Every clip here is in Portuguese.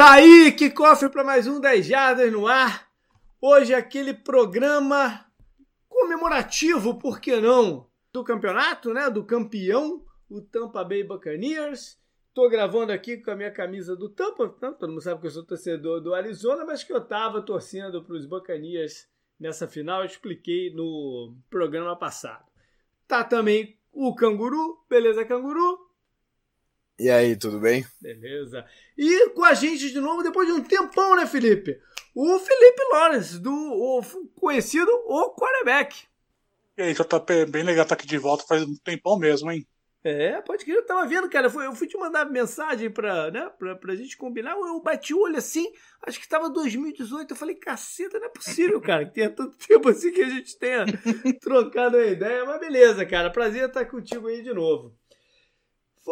Tá aí, que cofre para mais um 10 Jardas no ar. Hoje aquele programa comemorativo, por que não? Do campeonato, né? Do campeão, o Tampa Bay Buccaneers. Tô gravando aqui com a minha camisa do Tampa, né? todo mundo sabe que eu sou torcedor do Arizona, mas que eu tava torcendo para os Buccaneers nessa final, eu expliquei no programa passado. Tá também o Canguru, beleza, Canguru? E aí, tudo bem? Beleza. E com a gente de novo, depois de um tempão, né, Felipe? O Felipe Lawrence, do o conhecido O Quarterback. E aí, JP, bem legal estar aqui de volta, faz um tempão mesmo, hein? É, pode crer, eu tava vendo, cara. Eu fui, eu fui te mandar mensagem pra, né, pra, pra gente combinar. Eu bati o olho assim, acho que tava 2018. Eu falei, caceta, não é possível, cara, que tenha tanto tempo assim que a gente tenha trocado a ideia. Mas beleza, cara. Prazer estar contigo aí de novo.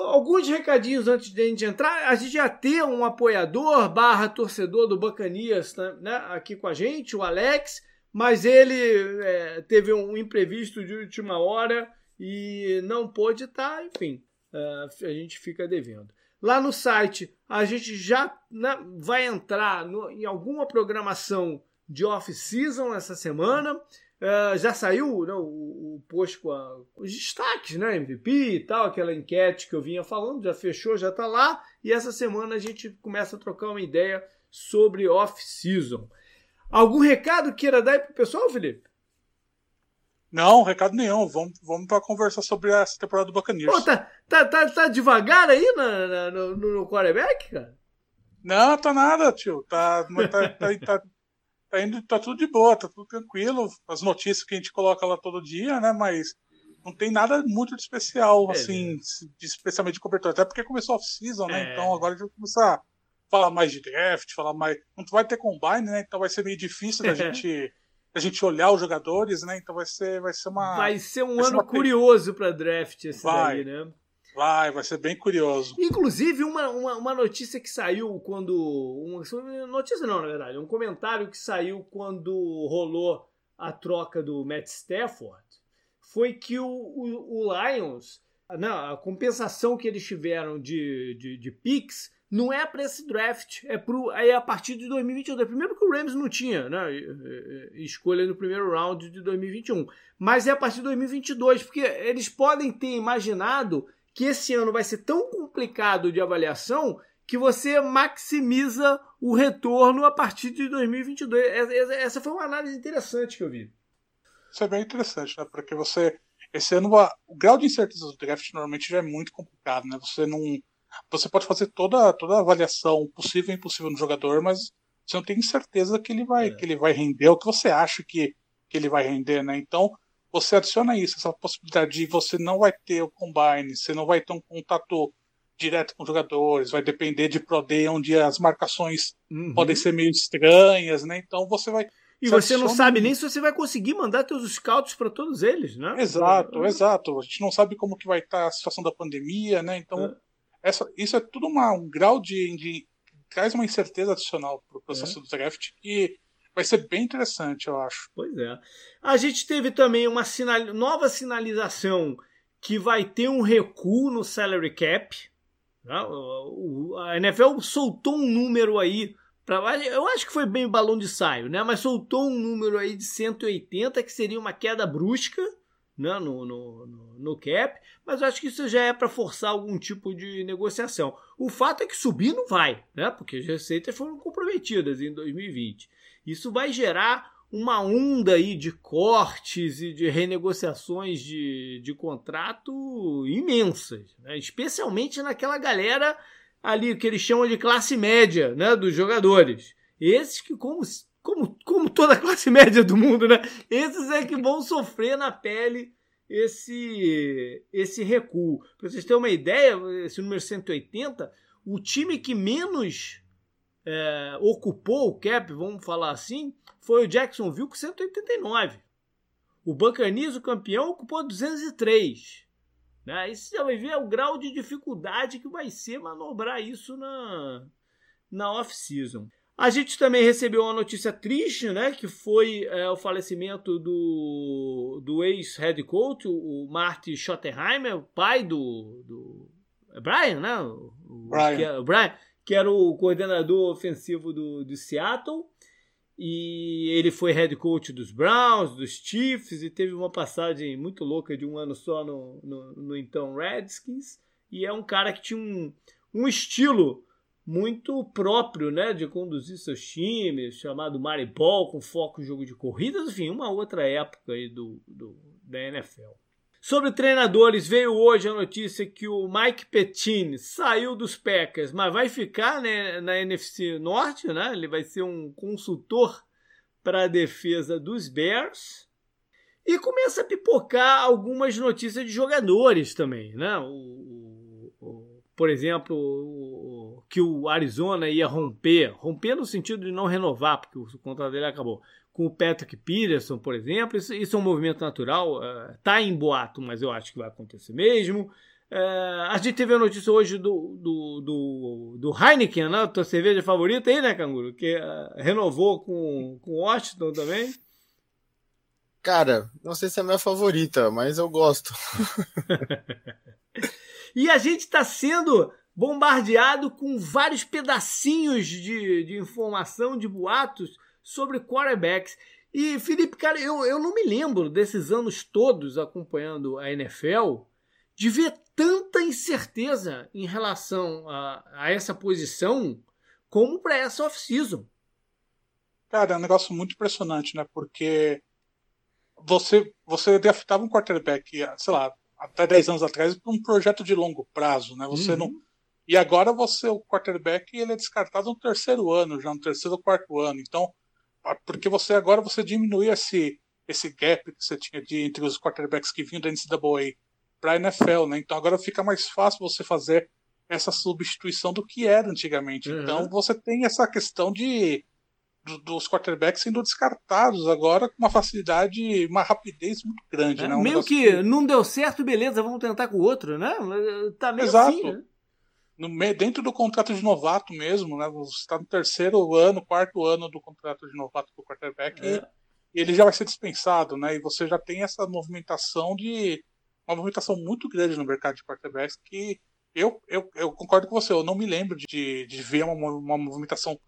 Alguns recadinhos antes de a gente entrar. A gente já tem um apoiador barra torcedor do Bacanias né, aqui com a gente, o Alex, mas ele é, teve um imprevisto de última hora e não pôde estar, enfim, é, a gente fica devendo. Lá no site, a gente já né, vai entrar no, em alguma programação de off-season essa semana. Uh, já saiu né, o, o post com a, os destaques, né? MVP e tal, aquela enquete que eu vinha falando, já fechou, já está lá. E essa semana a gente começa a trocar uma ideia sobre off-season. Algum recado queira dar para o pessoal, Felipe? Não, recado nenhum. Vamos, vamos para conversar sobre essa temporada do Buccaneers. Pô, tá, tá, tá, tá devagar aí na, na, no, no quarterback, cara? Não, tá nada, tio. Tá, tá, tá, tá, tá indo, tá tudo de boa, tá tudo tranquilo. As notícias que a gente coloca lá todo dia, né? Mas não tem nada muito de especial, é, assim, né? de, especialmente de cobertura. Até porque começou off-season, né? É. Então agora a gente vai começar a falar mais de draft, falar mais. Não vai ter combine, né? Então vai ser meio difícil da gente. A gente olhar os jogadores, né? Então vai ser, vai ser uma. Vai ser um ano curioso para draft esse vai. daí, né? Vai, vai ser bem curioso. Inclusive, uma, uma, uma notícia que saiu quando. Uma, notícia não, na verdade, um comentário que saiu quando rolou a troca do Matt Stafford foi que o, o, o Lions, não, a compensação que eles tiveram de, de, de picks não é para esse draft, é, pro, é a partir de 2022. Primeiro que o Rams não tinha né, escolha no primeiro round de 2021, mas é a partir de 2022, porque eles podem ter imaginado que esse ano vai ser tão complicado de avaliação que você maximiza o retorno a partir de 2022. Essa foi uma análise interessante que eu vi. Isso é bem interessante, né? Porque você. Esse ano, o grau de incerteza do draft normalmente já é muito complicado, né? Você não. Você pode fazer toda, toda a avaliação possível e impossível no jogador, mas você não tem certeza que ele vai, é. que ele vai render, o que você acha que, que ele vai render, né? Então, você adiciona isso, essa possibilidade de você não vai ter o combine, você não vai ter um contato direto com jogadores, vai depender de Pro Day, onde as marcações uhum. podem ser meio estranhas, né? Então você vai. E você não sabe nem se você vai conseguir mandar seus scouts para todos eles, né? Exato, é. exato. A gente não sabe como que vai estar a situação da pandemia, né? Então, é. essa, isso é tudo uma, um grau de, de. traz uma incerteza adicional para o processo é. do draft que vai ser bem interessante, eu acho. Pois é. A gente teve também uma sinal... nova sinalização que vai ter um recuo no salary cap. Né? A NFL soltou um número aí. Eu acho que foi bem balão de saio, né? Mas soltou um número aí de 180, que seria uma queda brusca né? no, no, no, no cap. Mas eu acho que isso já é para forçar algum tipo de negociação. O fato é que subir não vai, né? Porque as receitas foram comprometidas em 2020. Isso vai gerar uma onda aí de cortes e de renegociações de, de contrato imensas, né? especialmente naquela galera ali que eles chamam de classe média né? dos jogadores. Esses que, como, como, como toda classe média do mundo, né? esses é que vão sofrer na pele esse, esse recuo. Para vocês terem uma ideia, esse número 180, o time que menos é, ocupou o cap, vamos falar assim, foi o Jacksonville com 189. O Buccaneers, o campeão, ocupou 203. Né? Aí você já vai ver o grau de dificuldade que vai ser manobrar isso na, na off-season. A gente também recebeu uma notícia triste, né? Que foi é, o falecimento do, do ex-head coach, o Marty Schottenheimer, pai do, do Brian, né? O, Brian. Que, o Brian que era o coordenador ofensivo do, do Seattle. E ele foi head coach dos Browns, dos Chiefs, e teve uma passagem muito louca de um ano só no, no, no então Redskins. E é um cara que tinha um, um estilo muito próprio né, de conduzir seus times, chamado Maribol, com foco em jogo de corridas, enfim, uma outra época aí do, do, da NFL. Sobre treinadores, veio hoje a notícia que o Mike Pettine saiu dos Packers, mas vai ficar né, na NFC Norte, né? Ele vai ser um consultor para a defesa dos Bears. E começa a pipocar algumas notícias de jogadores também, né? O, o, o por exemplo, o, que o Arizona ia romper, romper no sentido de não renovar, porque o contrato dele acabou com o Patrick Peterson, por exemplo. Isso, isso é um movimento natural, está uh, em boato, mas eu acho que vai acontecer mesmo. Uh, a gente teve a notícia hoje do, do, do, do Heineken, né? tua cerveja favorita aí, né, Canguru? Que uh, renovou com, com Washington também. Cara, não sei se é a minha favorita, mas eu gosto. e a gente está sendo bombardeado com vários pedacinhos de, de informação, de boatos sobre quarterbacks. E, Felipe, cara, eu, eu não me lembro desses anos todos acompanhando a NFL de ver tanta incerteza em relação a, a essa posição como para essa off-season. Cara, é um negócio muito impressionante, né? Porque você, você draftava um quarterback, sei lá, até 10 anos atrás, para um projeto de longo prazo, né? Você uhum. não. E agora você, o quarterback, ele é descartado no terceiro ano, já no terceiro ou quarto ano. Então, porque você agora você diminui esse, esse gap que você tinha de, entre os quarterbacks que vinham da NCAA para a NFL, né? Então agora fica mais fácil você fazer essa substituição do que era antigamente. Uhum. Então você tem essa questão de dos quarterbacks sendo descartados agora com uma facilidade, uma rapidez muito grande, é, né? Um meio que, que não deu certo, beleza, vamos tentar com o outro, né? Tá meio Exato. assim, né? No, dentro do contrato de novato mesmo, né? Você está no terceiro ano, quarto ano do contrato de novato do quarterback é. e ele já vai ser dispensado, né? E você já tem essa movimentação de uma movimentação muito grande no mercado de quarterbacks que eu, eu, eu concordo com você, eu não me lembro de, de ver uma, uma movimentação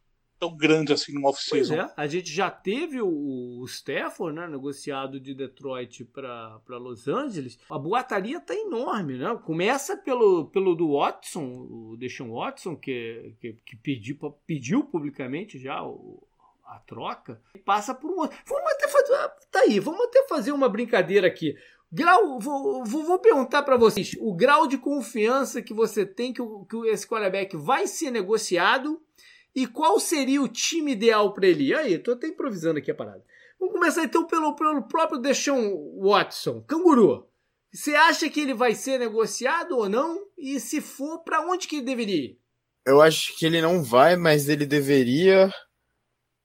tão grande assim no off-season. É, a gente já teve o, o Stafford, né, negociado de Detroit para Los Angeles. A boataria tá enorme, né? Começa pelo, pelo do Watson, o Deshaun Watson, que, que, que pediu, pediu publicamente já o, a troca, passa por um Vamos até fazer. Tá aí, vamos até fazer uma brincadeira aqui. Grau, vou, vou, vou perguntar para vocês o grau de confiança que você tem que, que esse quarterback vai ser negociado e qual seria o time ideal para ele? Aí, tô até improvisando aqui a parada. Vamos começar então pelo, pelo próprio Deshaun Watson. Canguru, você acha que ele vai ser negociado ou não? E se for, para onde que ele deveria ir? Eu acho que ele não vai, mas ele deveria.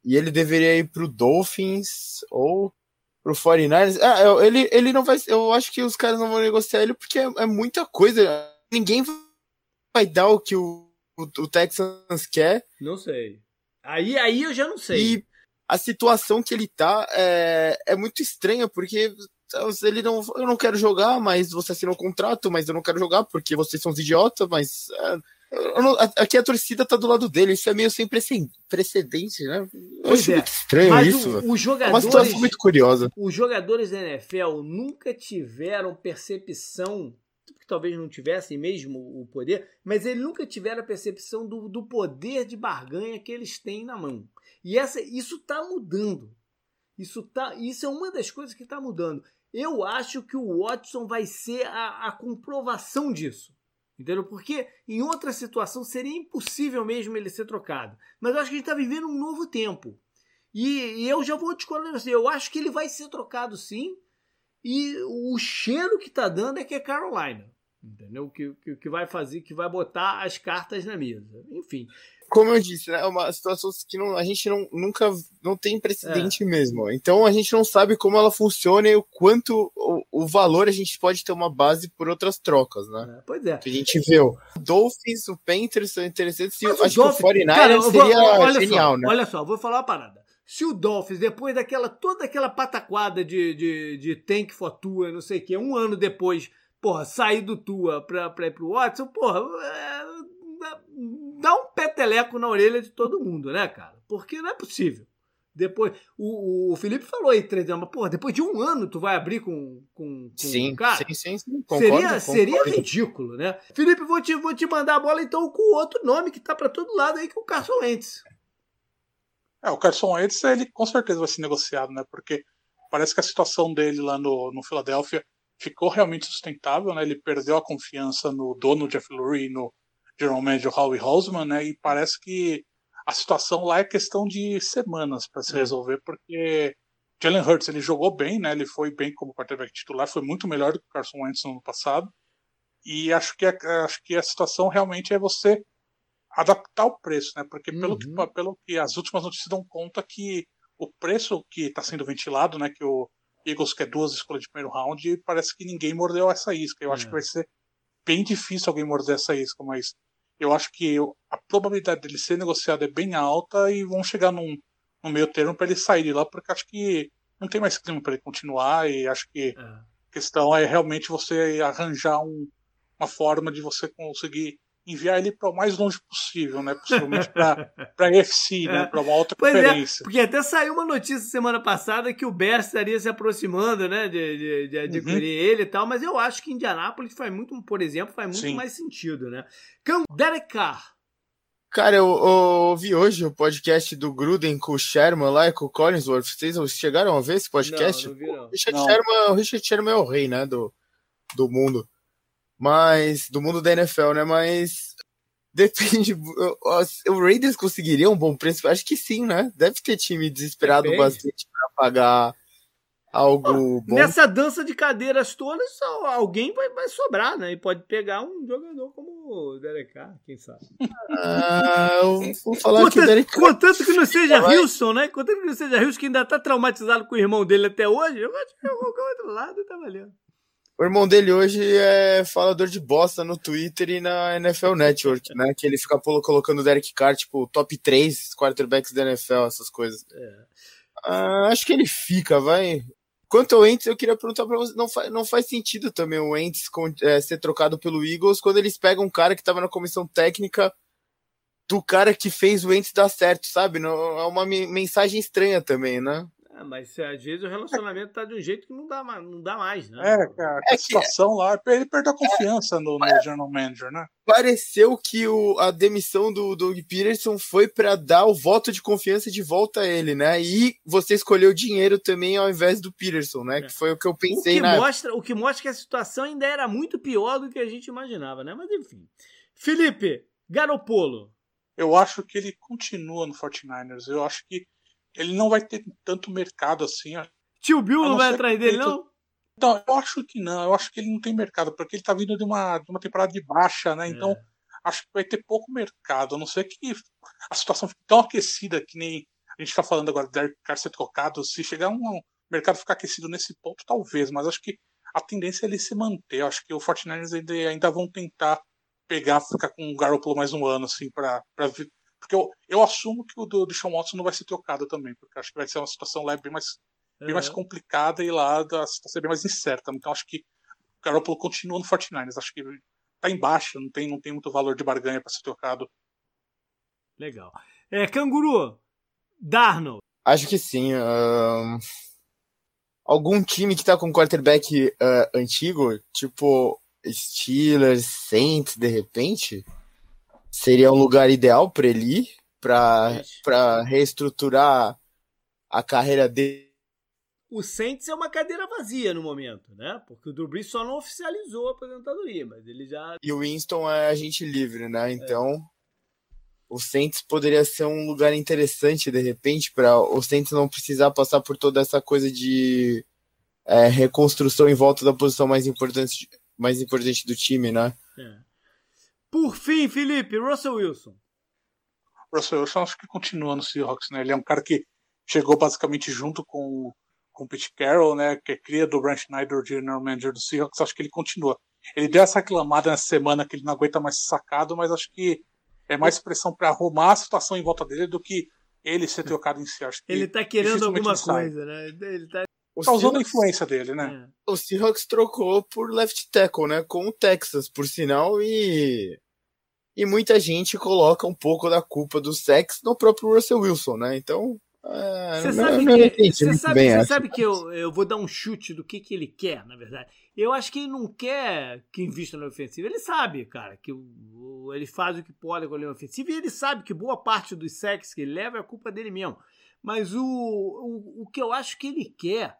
E ele deveria ir pro Dolphins ou pro 49ers. Ah, ele, ele não vai. Eu acho que os caras não vão negociar ele porque é, é muita coisa. Ninguém vai dar o que o o, o Texans quer. Não sei. Aí, aí eu já não sei. E a situação que ele tá é, é muito estranha, porque ele não. Eu não quero jogar, mas você assinou um contrato, mas eu não quero jogar porque vocês são os idiotas, mas. É, não, aqui a torcida tá do lado dele, isso é meio sem precedente, né? Eu pois é. estranho mas isso. O, os é uma situação muito curiosa. Os jogadores da NFL nunca tiveram percepção que talvez não tivessem mesmo o poder, mas eles nunca tiveram a percepção do, do poder de barganha que eles têm na mão. E essa, isso está mudando. Isso, tá, isso é uma das coisas que está mudando. Eu acho que o Watson vai ser a, a comprovação disso. Entendeu? Porque em outra situação seria impossível mesmo ele ser trocado. Mas eu acho que a gente está vivendo um novo tempo. E, e eu já vou te falar assim, eu acho que ele vai ser trocado sim. E o cheiro que está dando é que é Carolina entendeu? Que, que, que vai fazer, que vai botar as cartas na mesa. Enfim. Como eu disse, né, é uma situação que não, a gente não, nunca não tem precedente é. mesmo. Então a gente não sabe como ela funciona e o quanto o, o valor a gente pode ter uma base por outras trocas, né? É, pois é. Que a gente vê o Dolphins, o Panthers são interessantes e acho Dolphins, que o 49ers seria olha genial, só, né? Olha só, vou falar uma parada. Se o Dolphins, depois daquela toda aquela pataquada de, de, de tank for tua, não sei o que, um ano depois porra, sair do Tua pra, pra ir pro Watson, porra, é, dá um peteleco na orelha de todo mundo, né, cara? Porque não é possível. Depois, o, o Felipe falou aí, três mas, porra, depois de um ano tu vai abrir com, com, com sim, um cara? Sim, sim, sim. Concordo, seria, concordo. seria ridículo, né? Felipe, vou te, vou te mandar a bola então com outro nome que tá para todo lado aí, que é o Carson Wentz. É, o Carson Wentz, ele com certeza vai ser negociado, né? Porque parece que a situação dele lá no, no Philadelphia ficou realmente sustentável, né? Ele perdeu a confiança no dono Jeff Lurie e no general manager Howie Roseman, né? E parece que a situação lá é questão de semanas para se hum. resolver, porque Jalen Hurts ele jogou bem, né? Ele foi bem como quarterback titular, foi muito melhor do que o Carson Wentz no ano passado. E acho que a, acho que a situação realmente é você adaptar o preço, né? Porque pelo, uhum. que, pelo que as últimas notícias dão conta que o preço que está sendo ventilado, né? Que o Eagles quer duas escolhas de primeiro round, parece que ninguém mordeu essa isca. Eu acho que vai ser bem difícil alguém morder essa isca, mas eu acho que a probabilidade dele ser negociado é bem alta e vão chegar num, num meio termo para ele sair de lá, porque acho que não tem mais clima para ele continuar e acho que é. a questão é realmente você arranjar um, uma forma de você conseguir enviar ele para o mais longe possível, né? Possivelmente para a UFC, né? Para uma outra pois é, conferência. É, porque até saiu uma notícia semana passada que o Bears estaria se aproximando, né? De, de, de adquirir uhum. ele e tal, mas eu acho que Indianápolis faz muito, por exemplo, faz muito Sim. mais sentido, né? Cão Derek Carr. Cara, eu, eu, ouvi hoje o podcast do Gruden com o Sherman lá e com o Collinsworth. Vocês chegaram a ver esse podcast? Não, não vi, não. O Richard, não. Sherman, o Richard Sherman é o rei, né? Do, do mundo mas do mundo da NFL, né? Mas depende. O Raiders conseguiria um bom preço? Acho que sim, né? Deve ter time desesperado depende. bastante para pagar algo bom. Nessa dança de cadeiras todas, alguém vai, vai sobrar, né? E pode pegar um jogador como o Derek Carr, quem sabe. Ah, eu vou falar contanto, que o Derek Carr... Contanto que não seja vai... Wilson, né? Contanto que não seja Wilson, que ainda tá traumatizado com o irmão dele até hoje, eu acho que qualquer outro lado tá valendo. O irmão dele hoje é falador de bosta no Twitter e na NFL Network, né? Que ele fica colocando o Derek Carr, tipo, top 3 quarterbacks da NFL, essas coisas. É. Ah, acho que ele fica, vai. Quanto ao Ents, eu queria perguntar pra você, não, faz, não faz sentido também o Ents é, ser trocado pelo Eagles quando eles pegam um cara que tava na comissão técnica do cara que fez o Ents dar certo, sabe? Não, é uma mensagem estranha também, né? É, mas às vezes o relacionamento tá de um jeito que não dá, não dá mais, né? É, cara, a é situação que... lá, ele perdeu a confiança é, no, no General Manager, né? Pareceu que o, a demissão do Doug Peterson foi para dar o voto de confiança de volta a ele, né? E você escolheu dinheiro também ao invés do Peterson, né? É. Que foi o que eu pensei o que na mostra, O que mostra que a situação ainda era muito pior do que a gente imaginava, né? Mas enfim. Felipe, Garopolo. Eu acho que ele continua no 49ers. Eu acho que ele não vai ter tanto mercado assim. Tio Bill não, não vai atrás dele, não? Então, eu acho que não. Eu acho que ele não tem mercado, porque ele tá vindo de uma, de uma temporada de baixa, né? Então, é. acho que vai ter pouco mercado. A não ser que a situação fique tão aquecida que nem a gente tá falando agora, Derek Carr ser trocado. Se chegar um mercado ficar aquecido nesse ponto, talvez. Mas acho que a tendência é ele se manter. Eu acho que o Fortnite ainda, ainda vão tentar pegar, ficar com o Garoppolo mais um ano, assim, para porque eu, eu assumo que o do, do Sean Watson não vai ser trocado também, porque acho que vai ser uma situação lá bem mais, bem mais complicada e lá a situação é bem mais incerta. Então acho que o Garoppolo continua no 49ers. Acho que tá embaixo, não tem, não tem muito valor de barganha para ser trocado. Legal. É, Canguru, Darnold. Acho que sim. Uh... Algum time que tá com quarterback uh, antigo, tipo Steelers, Saints, de repente, seria um lugar ideal para ele ir, para reestruturar a carreira dele. O Saints é uma cadeira vazia no momento, né? Porque o Drew Brees só não oficializou a aposentadoria, mas ele já. E o Winston é agente livre, né? Então, é. o Saints poderia ser um lugar interessante, de repente, para o Saints não precisar passar por toda essa coisa de é, reconstrução em volta da posição mais importante, mais importante do time, né? É. Por fim, Felipe, Russell Wilson. Russell Wilson acho que continua no Seahawks, né? Ele é um cara que chegou basicamente junto com, com o Pete Carroll, né? Que é cria do Branch Snyder, general manager do Seahawks. Acho que ele continua. Ele deu essa reclamada nessa semana que ele não aguenta mais sacado, mas acho que é mais pressão para arrumar a situação em volta dele do que ele ser trocado em si. Acho que ele tá querendo alguma coisa, né? Ele tá tá usando a influência dele, né? É. O Seahawks trocou por left tackle, né? Com o Texas, por sinal, e E muita gente coloca um pouco da culpa do sexo no próprio Russell Wilson, né? Então, você sabe que, você sabe, bem, você sabe que eu, eu vou dar um chute do que, que ele quer, na verdade. Eu acho que ele não quer que invista na ofensiva. Ele sabe, cara, que o, ele faz o que pode com a linha ofensiva e ele sabe que boa parte dos sacks que ele leva é culpa dele mesmo. Mas o, o, o que eu acho que ele quer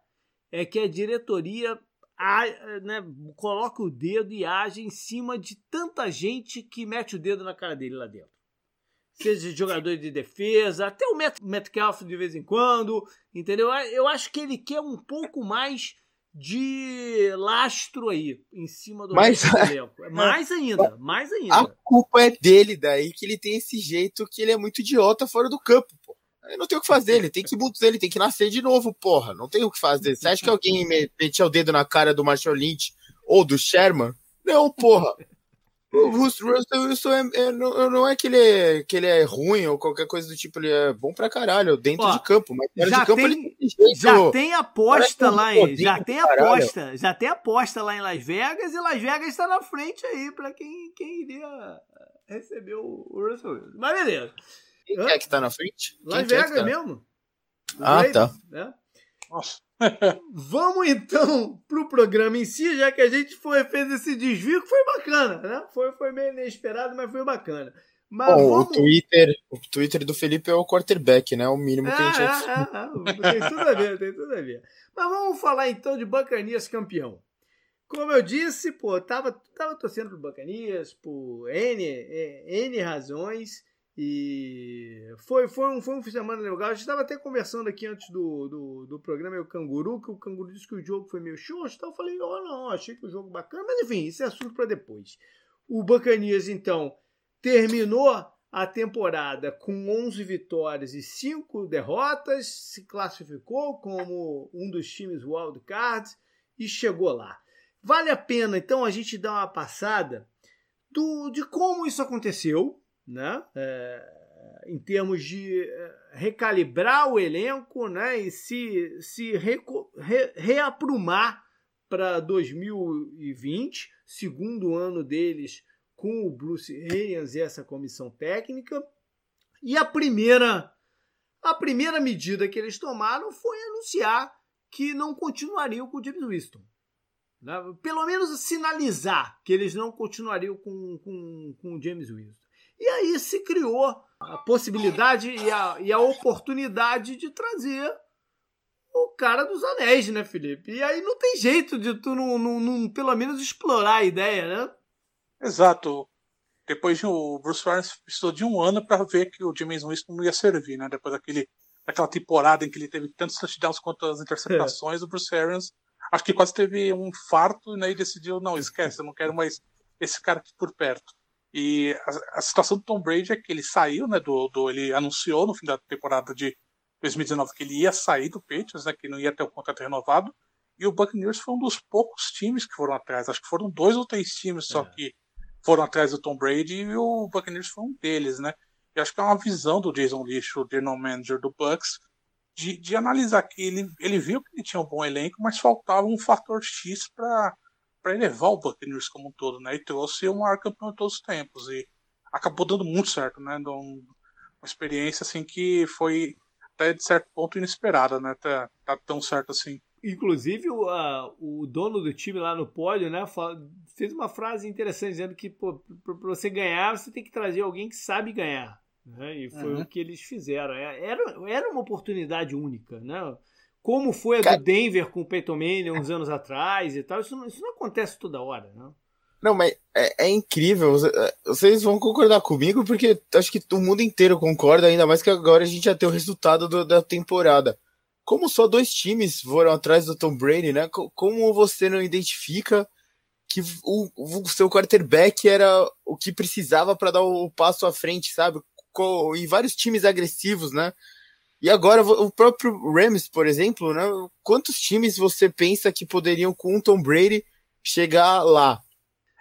é que a diretoria a, né, coloque o dedo e age em cima de tanta gente que mete o dedo na cara dele lá dentro seja jogador de defesa, até o Metcalf de vez em quando, entendeu? Eu acho que ele quer um pouco mais de lastro aí em cima do elenco. Mais ainda, mais ainda. A culpa é dele daí que ele tem esse jeito que ele é muito idiota fora do campo, pô. Não tem o que fazer, ele tem que mudar, ele tem que nascer de novo, porra. Não tem o que fazer. Você acha que alguém metia o dedo na cara do Marshall Lynch ou do Sherman? Não, porra. O Russell Wilson é, é, não, não é que ele é, que ele é ruim ou qualquer coisa do tipo, ele é bom pra caralho dentro Ó, de campo, mas fora já de campo tem, ele tem Já tem aposta lá em. Já tem aposta. Já tem aposta lá em Las Vegas e Las Vegas está na frente aí pra quem, quem iria receber o, o Russell Wilson. Mas beleza. Quem é que tá na frente? Las quem Vegas é tá? mesmo. Ah, tá. Né? Nossa. Vamos então pro programa em si, já que a gente foi, fez esse desvio que foi bacana, né? Foi, foi meio inesperado, mas foi bacana. Mas Bom, vamos... o, Twitter, o Twitter do Felipe é o quarterback, né? O mínimo que a gente. É, é, é, tem tudo a ver, tem tudo a ver. Mas vamos falar então de Bacanias campeão. Como eu disse, pô, tava, tava torcendo pro Bacanias por N, N razões. E foi, foi, um, foi um de semana legal. A gente estava até conversando aqui antes do, do, do programa, o Canguru, que o Canguru disse que o jogo foi meio xoxo. Então eu falei, oh, não, achei que o jogo bacana. Mas enfim, isso é assunto para depois. O Bacanias, então, terminou a temporada com 11 vitórias e 5 derrotas, se classificou como um dos times wild cards e chegou lá. Vale a pena, então, a gente dar uma passada do, de como isso aconteceu, né? É, em termos de é, recalibrar o elenco né? e se, se re, re, reaprumar para 2020, segundo ano deles com o Bruce Arians e essa comissão técnica. E a primeira, a primeira medida que eles tomaram foi anunciar que não continuariam com o James Winston. Né? Pelo menos sinalizar que eles não continuariam com, com, com o James Winston. E aí se criou a possibilidade e a, e a oportunidade de trazer o cara dos anéis, né, Felipe? E aí não tem jeito de tu não, não, não pelo menos explorar a ideia, né? Exato. Depois de, o Bruce Willis precisou de um ano para ver que o James Winston não ia servir, né? Depois daquele, daquela temporada em que ele teve tantos touchdowns quanto as interceptações, é. o Bruce Arians acho que quase teve um infarto né, e decidiu, não, esquece, eu não quero mais esse cara aqui por perto. E a, a, situação do Tom Brady é que ele saiu, né? Do, do, ele anunciou no fim da temporada de 2019 que ele ia sair do Patriots, né? Que não ia ter o contrato renovado. E o Buccaneers foi um dos poucos times que foram atrás. Acho que foram dois ou três times só é. que foram atrás do Tom Brady e o Buccaneers foi um deles, né? E acho que é uma visão do Jason Lish, o general manager do Bucks, de, de analisar que ele, ele viu que ele tinha um bom elenco, mas faltava um fator X para para elevar o Buccaneers como um todo, né? E trouxe o maior campeão de todos os tempos e acabou dando muito certo, né? Uma experiência assim que foi até de certo ponto inesperada, né? Tá, tá tão certo assim. Inclusive o, o dono do time lá no pódio, né, fez uma frase interessante dizendo que para você ganhar você tem que trazer alguém que sabe ganhar, né? E foi uhum. o que eles fizeram. É, era, era uma oportunidade única, né? Como foi a Cara... do Denver com o Peyton Manning uns anos atrás e tal. Isso não, isso não acontece toda hora, não. Não, mas é, é, incrível. É, vocês vão concordar comigo, porque acho que o mundo inteiro concorda, ainda mais que agora a gente já tem o resultado do, da temporada. Como só dois times foram atrás do Tom Brady, né? Como você não identifica que o, o seu quarterback era o que precisava para dar o passo à frente, sabe? E vários times agressivos, né? E agora o próprio Rams, por exemplo, né? Quantos times você pensa que poderiam com o Tom Brady chegar lá?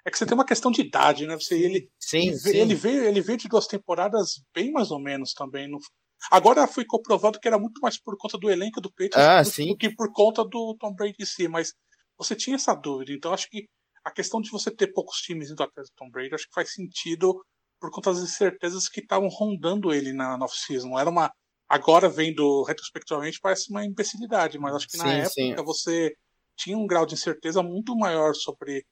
É que você tem uma questão de idade, né? Você, ele, sim, ele, sim. ele veio, ele veio de duas temporadas bem mais ou menos também. No... Agora foi comprovado que era muito mais por conta do elenco do Patriots ah, do, do, que por conta do Tom Brady em si. Mas você tinha essa dúvida. Então acho que a questão de você ter poucos times indo atrás do Tom Brady, acho que faz sentido por conta das incertezas que estavam rondando ele na, na off-season. Era uma. Agora, vendo retrospectivamente, parece uma imbecilidade, mas acho que na sim, época sim. você tinha um grau de incerteza muito maior sobre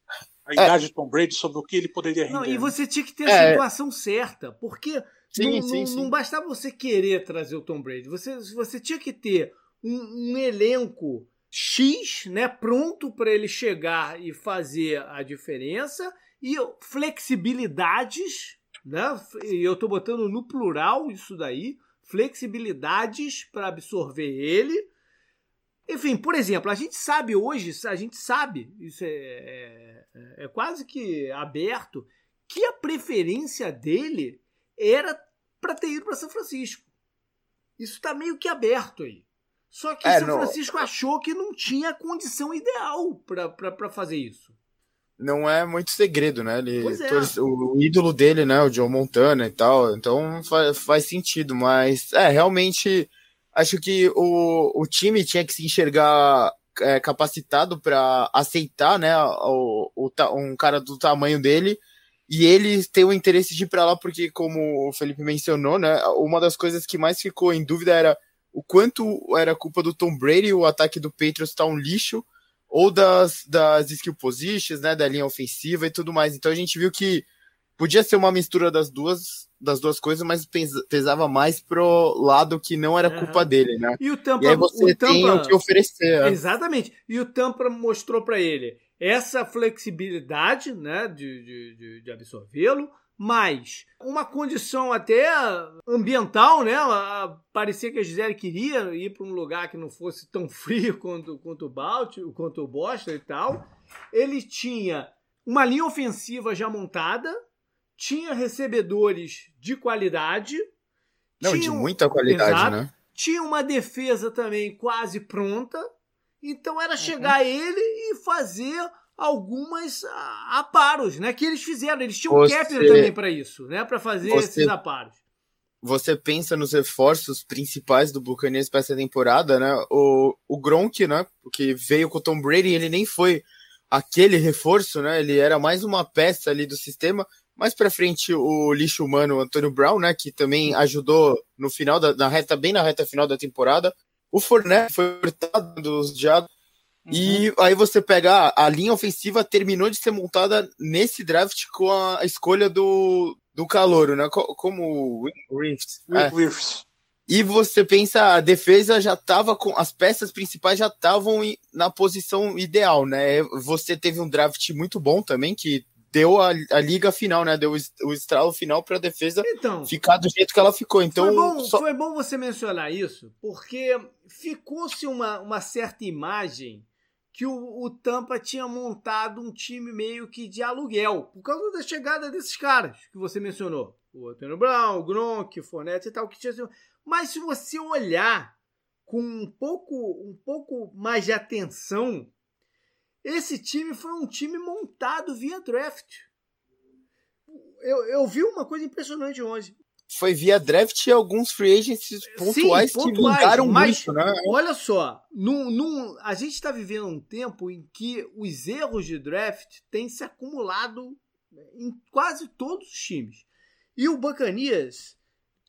a é. idade de Tom Brady, sobre o que ele poderia render. Não, e você tinha que ter a é. situação certa, porque sim, não, sim, não, não, bastava você querer trazer o Tom Brady, você, você tinha que ter um, um elenco X, né, pronto para ele chegar e fazer a diferença e flexibilidades, né? E eu estou botando no plural isso daí, flexibilidades para absorver ele enfim, por exemplo, a gente sabe hoje, a gente sabe, isso é, é, é quase que aberto, que a preferência dele era para ter ido para São Francisco. Isso está meio que aberto aí. Só que é, São não... Francisco achou que não tinha condição ideal para fazer isso. Não é muito segredo, né? Ele, é. o, o, ídolo dele, né? O Joe Montana e tal. Então faz, faz sentido, mas é realmente acho que o, o time tinha que se enxergar é, capacitado para aceitar, né, o, o, um cara do tamanho dele e ele tem o interesse de ir para lá porque, como o Felipe mencionou, né, uma das coisas que mais ficou em dúvida era o quanto era culpa do Tom Brady o ataque do Patriots está um lixo ou das, das skill positions, né, da linha ofensiva e tudo mais. Então a gente viu que podia ser uma mistura das duas das duas coisas, mas pesava mais pro lado que não era culpa dele, né? E o Tampa, e aí você o tem o que oferecer. Né? Exatamente. E o Tampa mostrou para ele essa flexibilidade, né, de, de, de absorvê-lo, mas uma condição até ambiental, né? Parecia que a Gisele queria ir para um lugar que não fosse tão frio quanto, quanto o Baltimore, quanto o Boston e tal. Ele tinha uma linha ofensiva já montada, tinha recebedores de qualidade. Não, tinha, de muita qualidade, exato, né? Tinha uma defesa também quase pronta. Então era chegar uhum. ele e fazer algumas aparos, né? Que eles fizeram. Eles tinham você, capper também para isso, né? Para fazer você, esses aparos. Você pensa nos reforços principais do Buccaneers para essa temporada, né? O, o Gronk, né? Que veio com o Tom Brady, ele nem foi aquele reforço, né? Ele era mais uma peça ali do sistema. Mais para frente, o lixo humano Antônio Brown, né, que também ajudou no final da na reta, bem na reta final da temporada. O Fournette foi cortado dos Diabos. Uhum. E aí você pega a, linha ofensiva terminou de ser montada nesse draft com a escolha do, do Calouro, né? Como Rift. É. E você pensa, a defesa já estava com. As peças principais já estavam na posição ideal, né? Você teve um draft muito bom também, que deu a, a liga final, né? Deu o estralo final para a defesa então, ficar do jeito que ela ficou. Então foi bom, só... foi bom você mencionar isso, porque ficou-se uma, uma certa imagem que o, o, Tampa tinha montado um time meio que de aluguel, por causa da chegada desses caras que você mencionou. O Antônio Brown, o Gronk, o Fournette e tal, que tinha Mas se você olhar com um pouco, um pouco mais de atenção esse time foi um time montado via draft. Eu, eu vi uma coisa impressionante hoje. Foi via draft e alguns free agents pontuais, Sim, pontuais que mudaram mas, muito, né? Olha só, num, num, a gente está vivendo um tempo em que os erros de draft têm se acumulado em quase todos os times. E o Bacanias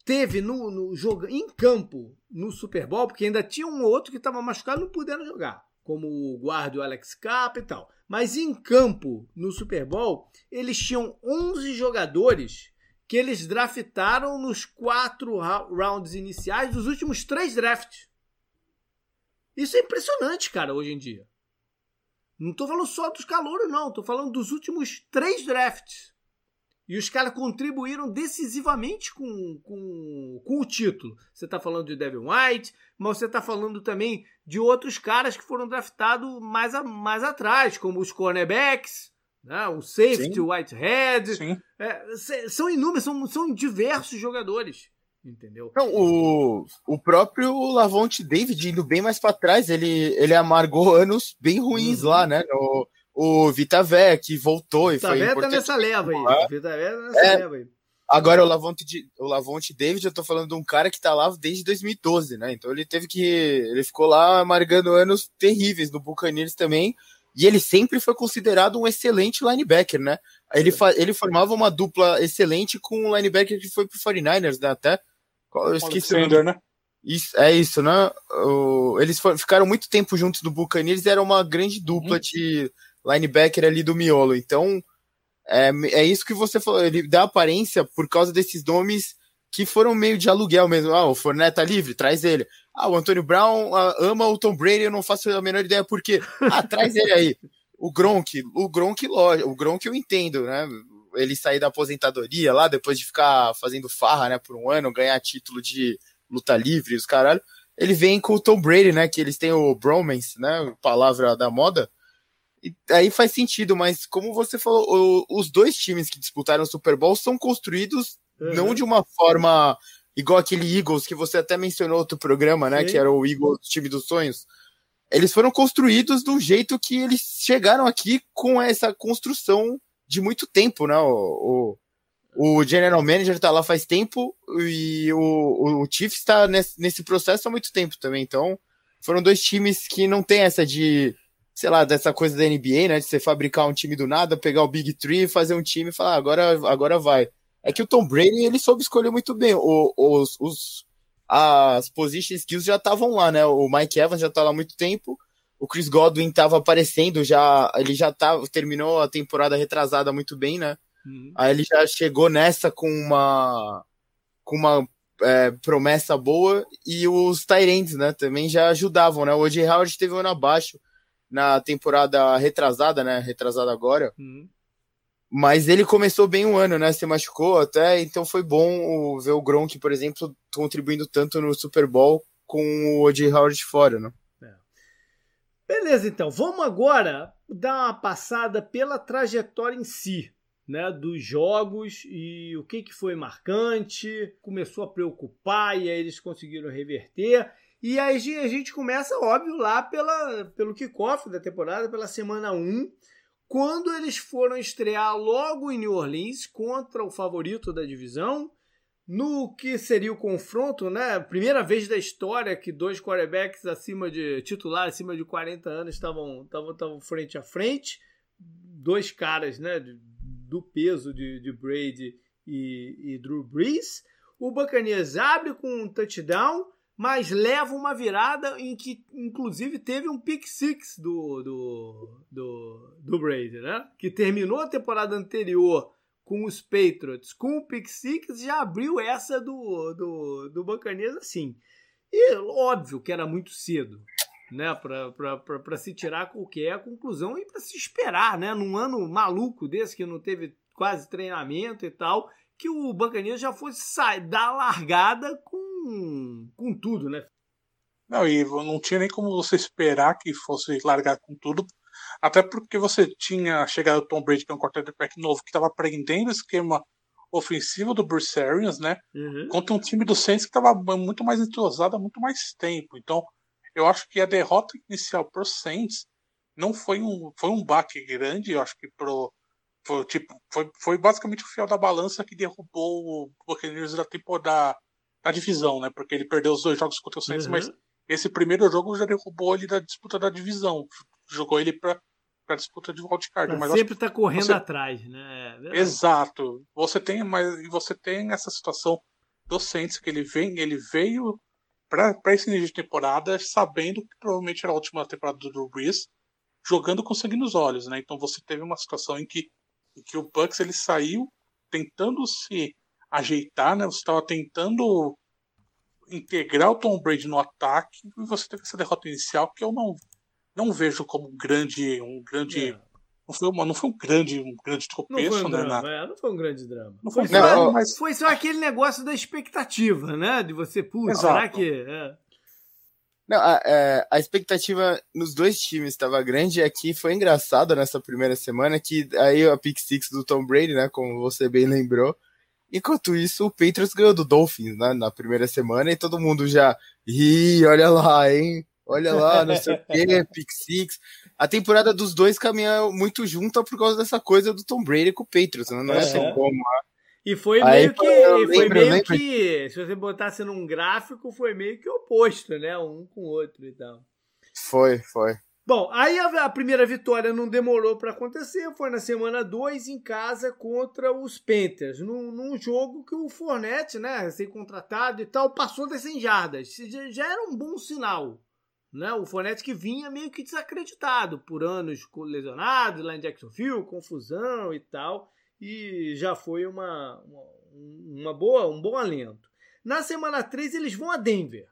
teve no, no jogo em campo no Super Bowl, porque ainda tinha um ou outro que estava machucado e não puderam jogar como o guarda o Alex Capa e tal. Mas em campo, no Super Bowl, eles tinham 11 jogadores que eles draftaram nos quatro rounds iniciais dos últimos três drafts. Isso é impressionante, cara, hoje em dia. Não estou falando só dos calouros, não. Estou falando dos últimos três drafts. E os caras contribuíram decisivamente com, com, com o título. Você está falando de Devin White, mas você está falando também de outros caras que foram draftados mais, a, mais atrás, como os cornerbacks, né? o safety, o Whitehead. É, são inúmeros, são, são diversos jogadores. Entendeu? Não, o, o próprio Lavonte David indo bem mais para trás, ele, ele amargou anos bem ruins uhum. lá, né? No, o Vitavé, que voltou e foi importante. tá nessa leva aí. O Vitavé tá nessa é, leva aí. Agora, o Lavonte, o Lavonte David, eu tô falando de um cara que tá lá desde 2012, né? Então ele teve que. Ele ficou lá amargando anos terríveis no Buccaneers também. E ele sempre foi considerado um excelente linebacker, né? Ele, ele formava uma dupla excelente com um linebacker que foi pro 49ers, né? Até. Eu esqueci o nome. né? Isso, é isso, né? O, eles for, ficaram muito tempo juntos do Buccaneers e era uma grande dupla uhum. de linebacker ali do miolo. Então, é, é isso que você falou. Ele dá aparência por causa desses nomes que foram meio de aluguel mesmo. Ah, o Forneta tá livre, traz ele. Ah, o Antônio Brown ah, ama o Tom Brady, eu não faço a menor ideia por quê. Ah, traz ele aí. O Gronk, o Gronk, lógico, o Gronk eu entendo, né? Ele sair da aposentadoria lá, depois de ficar fazendo farra, né, por um ano, ganhar título de luta livre, os caralho. Ele vem com o Tom Brady, né, que eles têm o bromance, né, palavra da moda. E aí faz sentido, mas como você falou, o, os dois times que disputaram o Super Bowl são construídos uhum. não de uma forma igual aquele Eagles que você até mencionou outro programa, né? Sim. Que era o Eagles time dos sonhos. Eles foram construídos do jeito que eles chegaram aqui com essa construção de muito tempo, né? O, o, o General Manager tá lá faz tempo e o, o Chiefs está nesse, nesse processo há muito tempo também. Então, foram dois times que não tem essa de, sei lá, dessa coisa da NBA, né? De você fabricar um time do nada, pegar o Big Three, fazer um time e falar, ah, agora, agora vai é que o Tom Brady ele soube escolher muito bem. O, os, os, as position skills já estavam lá, né? O Mike Evans já tá lá há muito tempo. O Chris Godwin estava aparecendo já, ele já tá, terminou a temporada retrasada muito bem, né? Uhum. Aí ele já chegou nessa com uma com uma é, promessa boa e os Tyrants, né? Também já ajudavam, né? O O.J. Howard teve um ano abaixo na temporada retrasada, né? Retrasada agora. Uhum. Mas ele começou bem o ano, né? Se machucou até, então foi bom ver o Gronk, por exemplo, contribuindo tanto no Super Bowl com o O.J. Howard fora, né? É. Beleza, então. Vamos agora dar uma passada pela trajetória em si, né? Dos jogos e o que, que foi marcante, começou a preocupar e aí eles conseguiram reverter. E aí a gente começa, óbvio, lá pela, pelo kickoff da temporada, pela semana 1 quando eles foram estrear logo em New Orleans contra o favorito da divisão, no que seria o confronto, né? Primeira vez da história que dois quarterbacks acima de titular, acima de 40 anos estavam estavam frente a frente, dois caras, né, do peso de, de Brady e, e Drew Brees. O Buccaneers abre com um touchdown mas leva uma virada em que, inclusive, teve um pick six do, do, do, do Brady, né? Que terminou a temporada anterior com os Patriots com o pick six já abriu essa do, do, do Buccaneers assim. E óbvio que era muito cedo, né? Para se tirar qualquer conclusão e para se esperar, né? Num ano maluco desse que não teve quase treinamento e tal, que o Buccaneers já fosse sair, dar largada com com, tudo, né? Não, e não tinha nem como você esperar que fosse largar com tudo, até porque você tinha chegado o Tom Brady, que é um quarterback novo, que estava aprendendo o esquema ofensivo do Bruce Arians, né? Uhum. Contra um time do Saints que estava muito mais entrosado há muito mais tempo. Então, eu acho que a derrota inicial pro Saints não foi um, foi um baque grande, eu acho que pro foi, tipo, foi, foi basicamente o fiel da balança que derrubou o Buccaneers da temporada da divisão, né? Porque ele perdeu os dois jogos contra o Saints, uhum. mas esse primeiro jogo já derrubou ele da disputa da divisão. Jogou ele para para disputa de wildcard. Mas sempre está correndo você... atrás, né? É Exato. Você tem, mas você tem essa situação do Saints que ele vem, ele veio para esse início de temporada sabendo que provavelmente era a última temporada do Drew Brees, jogando com sangue nos olhos, né? Então você teve uma situação em que, em que o Bucks ele saiu tentando se ajeitar, né? Você estava tentando integrar o Tom Brady no ataque e você teve essa derrota inicial que eu não não vejo como um grande um grande é. não foi uma, não foi um grande um grande tropeço, não né? Drama, é, não foi um grande drama. Não foi, foi, só, mas... foi só aquele negócio da expectativa, né? De você, putz, será que é. Não, a, é, a, expectativa nos dois times estava grande e aqui foi engraçado nessa primeira semana que aí a pick six do Tom Brady, né, como você bem lembrou, Enquanto isso, o Patriots ganhou do Dolphins né, na primeira semana e todo mundo já. Ih, olha lá, hein? Olha lá, não sei o quê, Pick Six. A temporada dos dois caminha muito junta por causa dessa coisa do Tom Brady com o Patriots, né? Não é, assim como. Né? E foi Aí, meio que. Lembro, foi meio lembro. que. Se você botasse num gráfico, foi meio que oposto, né? Um com o outro e tal. Foi, foi. Bom, aí a, a primeira vitória não demorou para acontecer, foi na semana 2 em casa contra os Panthers, num, num, jogo que o Fornette, né, recém-contratado e tal, passou das 100 jardas. Já, já, era um bom sinal. Né? O Fornette que vinha meio que desacreditado por anos lesionado lá em Jacksonville, confusão e tal, e já foi uma, uma, uma boa, um bom alento. Na semana 3 eles vão a Denver.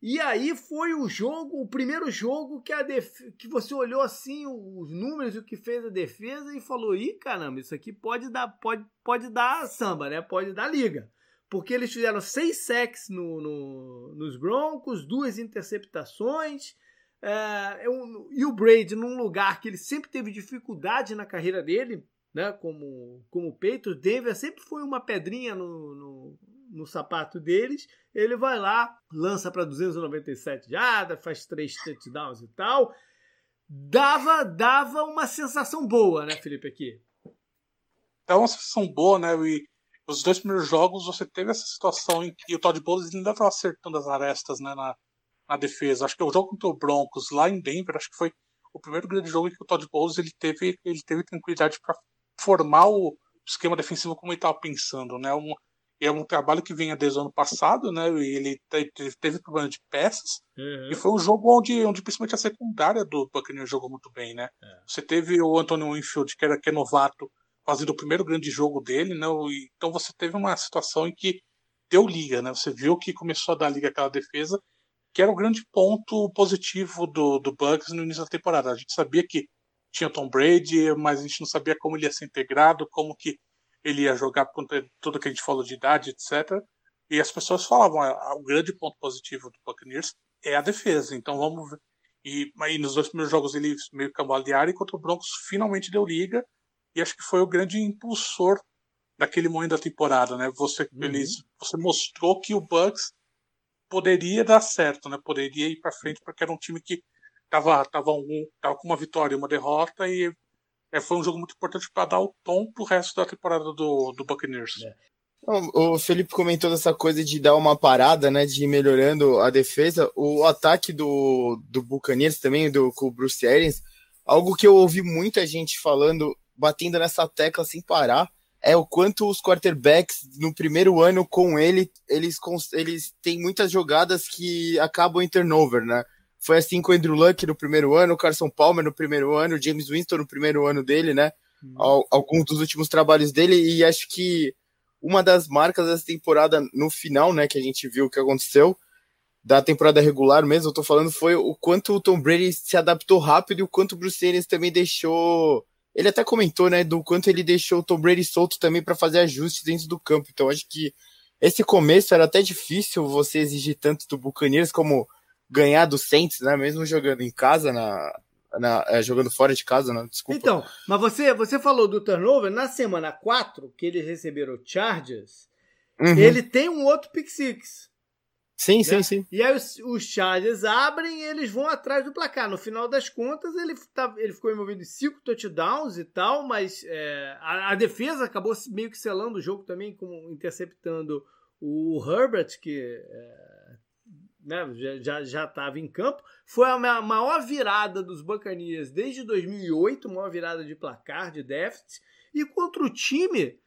E aí foi o jogo, o primeiro jogo que, a def... que você olhou assim os números e o que fez a defesa e falou: ih, caramba, isso aqui pode dar, pode, pode dar samba, né? Pode dar liga. Porque eles fizeram seis sacks no, no, nos Broncos, duas interceptações. É, eu, e o Brady, num lugar que ele sempre teve dificuldade na carreira dele, né, como, como peito, Denver sempre foi uma pedrinha no, no no sapato deles, ele vai lá, lança para 297 jardas, faz três touchdowns e tal. Dava, dava uma sensação boa, né, Felipe, aqui? Dava uma sensação boa, né? E os dois primeiros jogos você teve essa situação em que o Todd Bowles ainda estava acertando as arestas né, na, na defesa. Acho que o jogo contra o Broncos lá em Denver, acho que foi o primeiro grande jogo em que o Todd Bowles ele teve, ele teve tranquilidade para formar o esquema defensivo como ele estava pensando, né? Um, é um trabalho que vinha desde o ano passado, né? E ele teve problema de peças. Uhum. E foi um jogo onde, onde principalmente a secundária do Buccaneers jogou muito bem, né? É. Você teve o Antonio Winfield, que era que é novato, fazendo o primeiro grande jogo dele, né? Então você teve uma situação em que deu liga, né? Você viu que começou a dar liga aquela defesa, que era o grande ponto positivo do, do Bucks no início da temporada. A gente sabia que tinha Tom Brady, mas a gente não sabia como ele ia ser integrado, como que ele ia jogar contra tudo que a gente falou de idade, etc. E as pessoas falavam, ah, o grande ponto positivo do Buccaneers é a defesa. Então vamos ver. E aí nos dois primeiros jogos ele meio cambalear e contra o Broncos finalmente deu liga. E acho que foi o grande impulsor daquele momento da temporada, né? Você, uhum. você mostrou que o Bucks poderia dar certo, né? Poderia ir para frente porque era um time que tava, tava, um, tava com uma vitória e uma derrota e é, foi um jogo muito importante para dar o tom pro resto da temporada do, do Buccaneers. É. O Felipe comentou dessa coisa de dar uma parada, né, de ir melhorando a defesa. O ataque do, do Buccaneers também, do, com o Bruce Arians, algo que eu ouvi muita gente falando, batendo nessa tecla sem parar, é o quanto os quarterbacks no primeiro ano com ele, eles, eles têm muitas jogadas que acabam em turnover, né? Foi assim com o Andrew Luck no primeiro ano, o Carson Palmer no primeiro ano, o James Winston no primeiro ano dele, né? Hum. Alguns dos últimos trabalhos dele, e acho que uma das marcas dessa temporada no final, né, que a gente viu o que aconteceu, da temporada regular mesmo, eu tô falando, foi o quanto o Tom Brady se adaptou rápido e o quanto o Bruce Arians também deixou. Ele até comentou, né, do quanto ele deixou o Tom Brady solto também para fazer ajustes dentro do campo. Então acho que esse começo era até difícil você exigir tanto do Buccaneers como ganhar do Saints, né? Mesmo jogando em casa, na, na é, jogando fora de casa, não, desculpa. Então, mas você, você falou do turnover, na semana 4, que eles receberam o Chargers, uhum. ele tem um outro pick six. Sim, né? sim, sim. E aí os, os, Chargers abrem e eles vão atrás do placar. No final das contas, ele, tá, ele ficou envolvido em cinco touchdowns e tal, mas é, a, a, defesa acabou meio que selando o jogo também, como interceptando o Herbert, que é, né, já já estava em campo. Foi a maior virada dos Buccaneers desde 2008, maior virada de placar, de déficit. E contra o time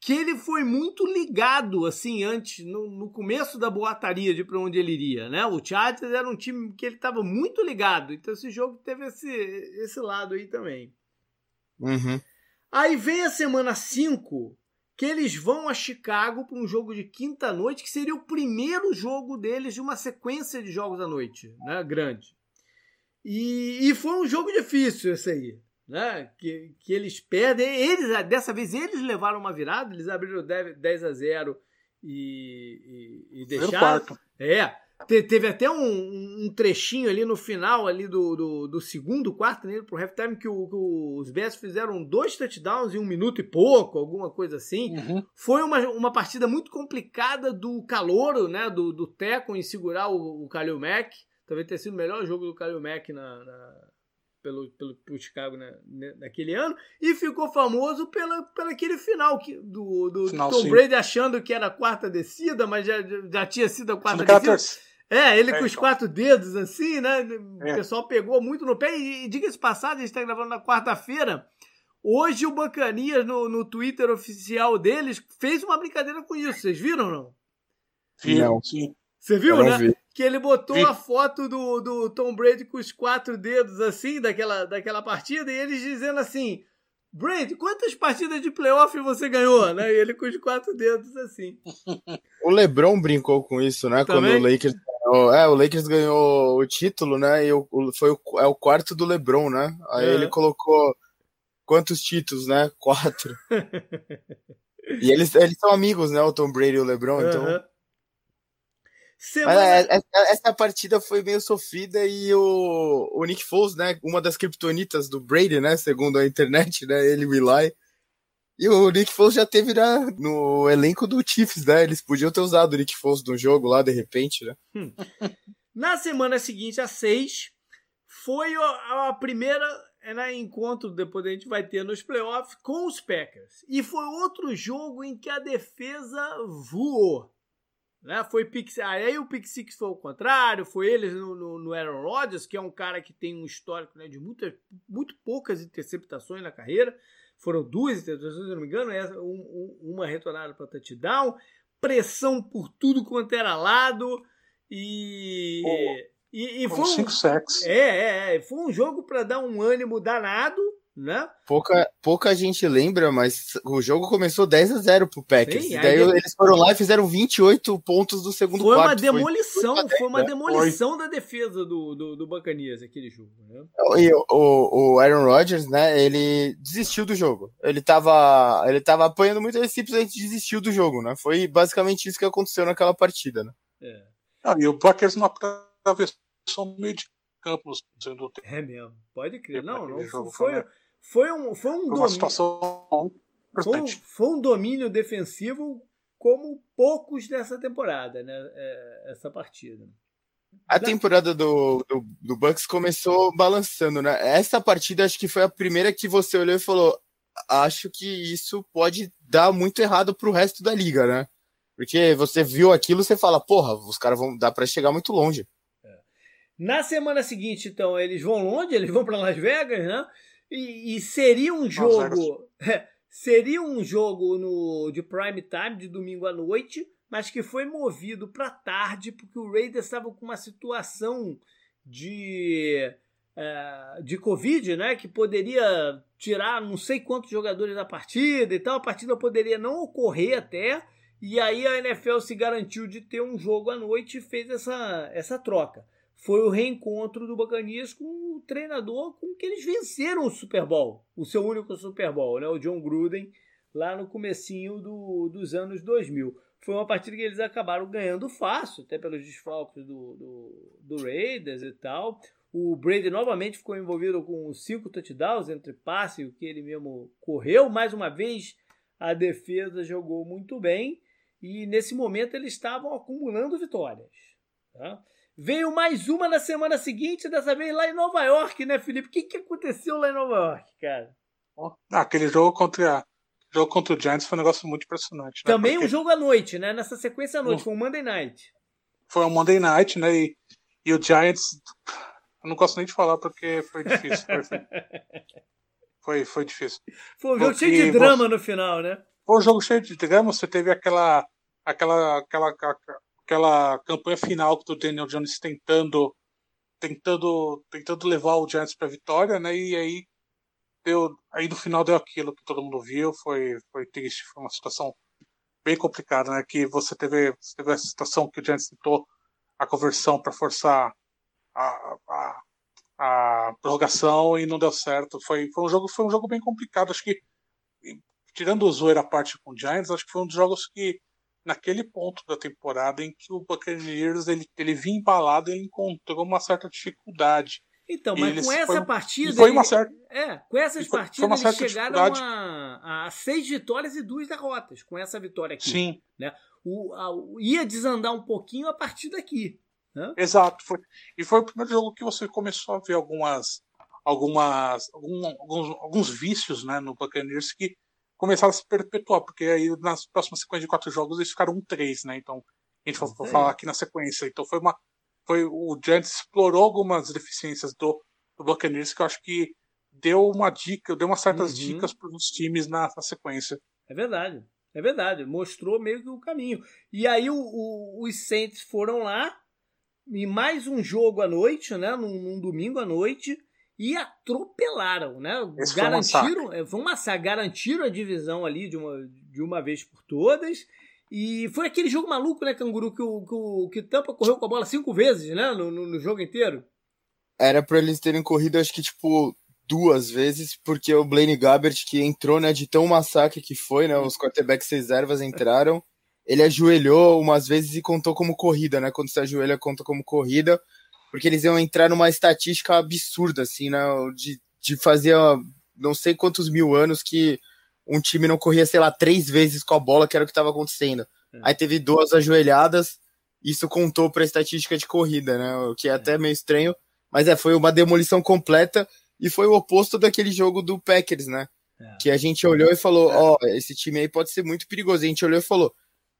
que ele foi muito ligado, assim, antes, no, no começo da boataria de para onde ele iria, né? O Chargers era um time que ele estava muito ligado, então esse jogo teve esse, esse lado aí também. Uhum. Aí vem a semana 5, que eles vão a Chicago para um jogo de quinta noite, que seria o primeiro jogo deles de uma sequência de jogos à noite, né, grande. E, e foi um jogo difícil esse aí, né, que, que eles perdem. Eles, dessa vez eles levaram uma virada, eles abriram 10 a 0 e, e, e deixaram. É, Teve até um, um, trechinho ali no final ali do, do, do segundo quarto, né, pro halftime, que, o, que os Bears fizeram dois touchdowns em um minuto e pouco, alguma coisa assim. Uhum. Foi uma, uma partida muito complicada do calouro, né, do, do Teco em segurar o, o Kalil Mack. Talvez tenha sido o melhor jogo do Kalil Mack na, na, pelo, pelo, pelo Chicago né, naquele ano. E ficou famoso pela, pela aquele final que, do, do final, Tom sim. Brady achando que era a quarta descida, mas já, já tinha sido a quarta descida. É, ele é, com os então. quatro dedos, assim, né? O é. pessoal pegou muito no pé. E, e diga-se passagem, a gente está gravando na quarta-feira. Hoje o Bacanias, no, no Twitter oficial deles, fez uma brincadeira com isso. Vocês viram não? Não. Sim. Você viu, né? Vi. Que ele botou vi. a foto do, do Tom Brady com os quatro dedos, assim, daquela, daquela partida, e eles dizendo assim: Brady, quantas partidas de playoff você ganhou? Né? E ele com os quatro dedos, assim. O LeBron brincou com isso, né? Também? Quando o Lakers ganhou. É, o Lakers ganhou o título, né? E o, foi o, é o quarto do LeBron, né? Aí é. ele colocou quantos títulos, né? Quatro. e eles, eles são amigos, né? O Tom Brady e o LeBron, uhum. então. Semana... Mas, é, é, essa partida foi meio sofrida e o, o Nick Foles, né? Uma das criptonitas do Brady, né? Segundo a internet, né? Ele Rely. E o Nick Foles já teve né, no elenco do Chiefs, né? Eles podiam ter usado o Nick Foles no jogo lá, de repente, né? Hum. Na semana seguinte, a 6, foi a, a primeira né, encontro depois a gente vai ter nos playoffs com os Packers. E foi outro jogo em que a defesa voou. Né? Foi pick, aí o pick six foi o contrário, foi eles no, no, no, Aaron Rodgers, que é um cara que tem um histórico né, de muitas, muito poucas interceptações na carreira. Foram duas interceptações, se não me engano, essa, um, um, uma retornada para touchdown, pressão por tudo quanto era lado e oh, e, e foi um, cinco sacks. É, é, é, foi um jogo para dar um ânimo danado né? Pouca, pouca gente lembra, mas o jogo começou 10 a 0 pro Packers. Sim, daí eles foram lá e fizeram 28 pontos do segundo foi quarto. Uma demolição, foi, foi uma né? demolição foi. da defesa do, do, do Bacanias, aquele jogo. Né? E o, o Aaron Rodgers, né, ele desistiu do jogo. Ele tava, ele tava apanhando muito, ele simplesmente desistiu do jogo, né? Foi basicamente isso que aconteceu naquela partida, né? É. Ah, e o Packers não atravessou meio de campo no segundo tempo. É mesmo, pode crer. Não, não foi, foi um, foi um domínio. situação foi, foi, um domínio defensivo como poucos dessa temporada, né? É, essa partida. A temporada do, do, do, Bucks começou balançando, né? Essa partida acho que foi a primeira que você olhou e falou: acho que isso pode dar muito errado pro resto da liga, né? Porque você viu aquilo você fala, porra, os caras vão dar para chegar muito longe. É. Na semana seguinte, então, eles vão longe, eles vão para Las Vegas, né? E, e seria um jogo. seria um jogo no, de prime time, de domingo à noite, mas que foi movido para tarde, porque o Raiders estava com uma situação de. Uh, de Covid, né? Que poderia tirar não sei quantos jogadores da partida e tal. A partida poderia não ocorrer até. E aí a NFL se garantiu de ter um jogo à noite e fez essa, essa troca foi o reencontro do Bacanias com o treinador com que eles venceram o Super Bowl, o seu único Super Bowl, né? o John Gruden, lá no comecinho do, dos anos 2000. Foi uma partida que eles acabaram ganhando fácil, até pelos desfalques do, do, do Raiders e tal. O Brady novamente ficou envolvido com cinco touchdowns entre passe e o que ele mesmo correu. Mais uma vez, a defesa jogou muito bem e nesse momento eles estavam acumulando vitórias. Tá? Veio mais uma na semana seguinte, dessa vez lá em Nova York, né, Felipe? O que, que aconteceu lá em Nova York, cara? Ah, aquele jogo contra, jogo contra o Giants foi um negócio muito impressionante. Né? Também Porque... um jogo à noite, né? Nessa sequência à noite, foi um Monday Night. Foi um Monday Night, né? E, e o Giants. Eu não gosto nem de falar porque foi difícil. Foi, foi, foi difícil. Foi um jogo cheio de drama você... no final, né? Foi um jogo cheio de drama. Você teve aquela, aquela, aquela, aquela campanha final do Daniel Jones tentando tentando tentando levar o Giants para vitória, né? E aí deu aí no final deu aquilo que todo mundo viu, foi foi triste, foi uma situação bem complicada, né? Que você teve você teve a situação que o Giants tentou a conversão para forçar a, a, a, prorrogação e não deu certo. Foi, foi um jogo foi um jogo bem complicado, acho que tirando o zoeira a parte com o Giants, acho que foi um dos jogos que naquele ponto da temporada em que o Buccaneers ele, ele vinha embalado e encontrou uma certa dificuldade. Então, mas com essa foi, partida. Foi uma certa. É, com essas foi, partidas foi eles chegaram a, a, seis vitórias e duas derrotas com essa vitória aqui. Sim. Né? O, a, ia desandar um pouquinho a partir daqui. Né? Exato. Foi, e foi o primeiro jogo que você começou a ver algumas. algumas algum, alguns, alguns vícios né, no Buccaneers que começaram a se perpetuar, porque aí nas próximas sequências de quatro jogos eles ficaram um três, né? Então, a gente vai falar aqui na sequência. Então foi uma, foi o Giants explorou algumas deficiências do, do Buccaneers que eu acho que deu uma dica, deu umas certas uhum. dicas para os times na, na, sequência. É verdade, é verdade. Mostrou meio que o caminho. E aí o, o, os Saints foram lá e mais um jogo à noite, né? Num, num domingo à noite e atropelaram, né? Esse garantiram, foi um, foi um massacre, garantiram a divisão ali de uma, de uma vez por todas. E foi aquele jogo maluco, né, Canguru, que o, que o que Tampa correu com a bola cinco vezes, né, no, no, no jogo inteiro. Era para eles terem corrido, acho que, tipo, duas vezes, porque o Blaine Gabbert, que entrou, né, de tão massacre que foi, né, os quarterbacks reservas entraram, ele ajoelhou umas vezes e contou como corrida, né, quando você ajoelha, conta como corrida, porque eles iam entrar numa estatística absurda, assim, né, de, de fazer não sei quantos mil anos que um time não corria, sei lá, três vezes com a bola, que era o que estava acontecendo. É. Aí teve duas ajoelhadas, isso contou para a estatística de corrida, né? O que é, é, até meio estranho, mas é, foi uma demolição completa e foi o oposto daquele jogo do Packers, né? É. Que a gente olhou e falou: é. Ó, oh, esse time aí pode ser muito perigoso. E a gente olhou e falou: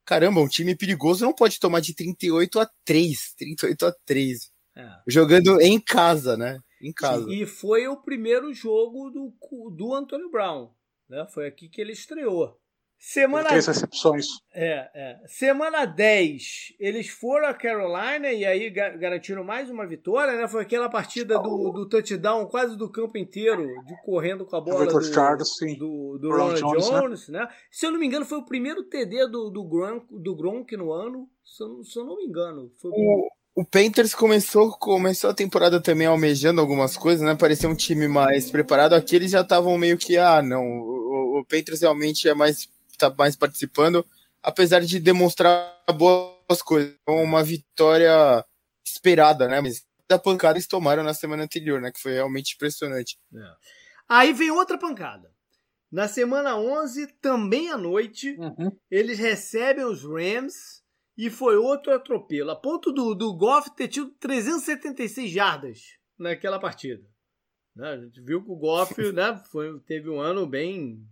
caramba, um time perigoso não pode tomar de 38 a 3. 38 a 3. É. Jogando em casa, né? Em casa. E foi o primeiro jogo do, do Antônio Brown. Né? Foi aqui que ele estreou. Semana... Três recepções. É, é. Semana 10, eles foram a Carolina e aí garantiram mais uma vitória, né? Foi aquela partida do, do touchdown quase do campo inteiro, de correndo com a bola do, Charles, do, do Ronald Jones, né? Jones né? né? Se eu não me engano, foi o primeiro TD do, do, Gronk, do Gronk no ano, se eu, se eu não me engano. Foi o, o Panthers começou, começou a temporada também almejando algumas coisas, né? Parecia um time mais preparado. Aqui eles já estavam meio que, ah, não, o, o Panthers realmente é mais, tá mais participando, apesar de demonstrar boas coisas. Então, uma vitória esperada, né? Mas da pancada eles tomaram na semana anterior, né? Que foi realmente impressionante. É. Aí vem outra pancada. Na semana 11, também à noite, uhum. eles recebem os Rams e foi outro atropelo, a ponto do, do Goff ter tido 376 jardas naquela partida. Né? A gente viu que o Goff né, foi, teve um ano bem,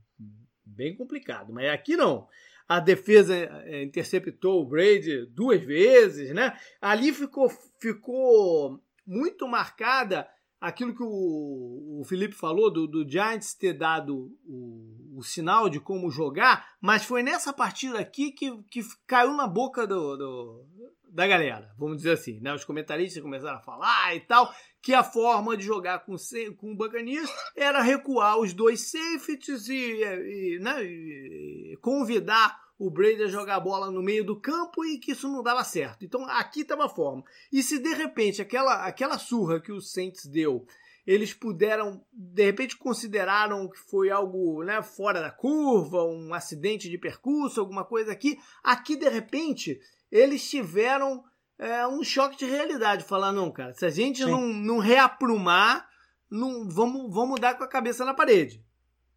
bem complicado, mas aqui não. A defesa é, interceptou o Brady duas vezes, né? Ali ficou, ficou muito marcada aquilo que o, o Felipe falou do, do Giants ter dado o, o, sinal de como jogar, mas foi nessa partida aqui que, que caiu na boca do, do, da galera, vamos dizer assim, né? Os comentaristas começaram a falar e tal, que a forma de jogar com, com o Buccaneers era recuar os dois safeties e, e, né, e convidar o Brady a jogar a bola no meio do campo e que isso não dava certo. Então aqui estava a forma. E se de repente aquela, aquela surra que o Saints deu, eles puderam, de repente consideraram que foi algo né, fora da curva, um acidente de percurso, alguma coisa aqui, aqui de repente eles tiveram é, um choque de realidade. Falar, não, cara, se a gente não, não reaprumar, não, vamos, vamos dar com a cabeça na parede.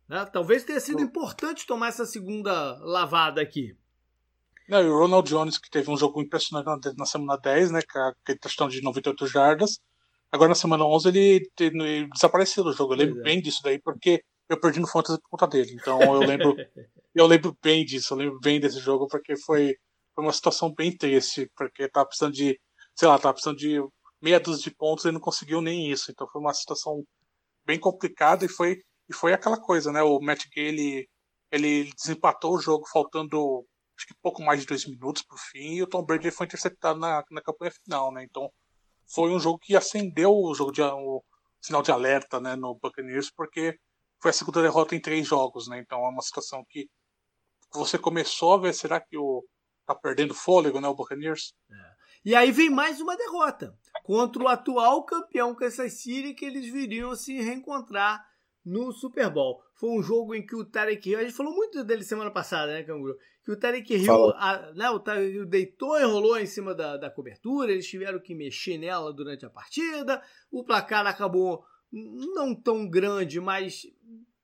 Né? Talvez tenha sido importante tomar essa segunda lavada aqui. Não, e o Ronald Jones, que teve um jogo impressionante na, semana 10, né? Com aquele questão de 98 jardas. Agora na semana 11 ele, ele desapareceu do jogo. Eu lembro é. bem disso daí, porque eu perdi no Fantasy por conta dele. Então eu lembro, eu lembro bem disso, eu lembro bem desse jogo, porque foi, foi uma situação bem triste, porque tava precisando de, sei lá, tava precisando de meia dúzia de pontos e não conseguiu nem isso. Então foi uma situação bem complicada e foi e foi aquela coisa, né? O Matt Gay, ele, ele desempatou o jogo faltando acho que pouco mais de dois minutos pro fim e o Tom Brady foi interceptado na, na campanha final, né? Então foi um jogo que acendeu o jogo de o sinal de alerta, né, no Buccaneers, porque foi a segunda derrota em três jogos, né? Então é uma situação que você começou a ver, será que o tá perdendo fôlego, né, o Buccaneers? É. E aí vem mais uma derrota contra o atual campeão Kansas City que eles viriam se reencontrar no Super Bowl. Foi um jogo em que o Tarek Hill, a gente falou muito dele semana passada, né, Canguru? Que o Tarek Hill, a, né, o Tarek Hill deitou e rolou em cima da, da cobertura, eles tiveram que mexer nela durante a partida, o placar acabou não tão grande, mas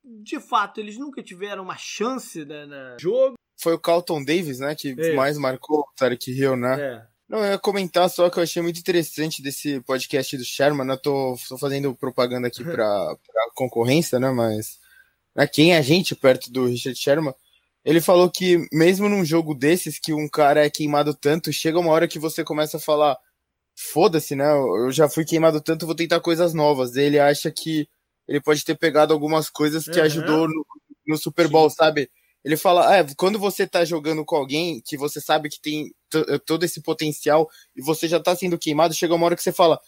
de fato eles nunca tiveram uma chance né, no jogo. Foi o Carlton Davis, né, que é. mais marcou o Tarek Hill, né? É. Não, eu ia comentar só que eu achei muito interessante desse podcast do Sherman. Eu tô, tô fazendo propaganda aqui para pra concorrência, né? Mas né, quem é a gente perto do Richard Sherman? Ele falou que mesmo num jogo desses, que um cara é queimado tanto, chega uma hora que você começa a falar: foda-se, né? Eu já fui queimado tanto, vou tentar coisas novas. Ele acha que ele pode ter pegado algumas coisas que uhum. ajudou no, no Super Bowl, Sim. sabe? Ele fala, é, quando você tá jogando com alguém que você sabe que tem todo esse potencial e você já tá sendo queimado, chega uma hora que você fala,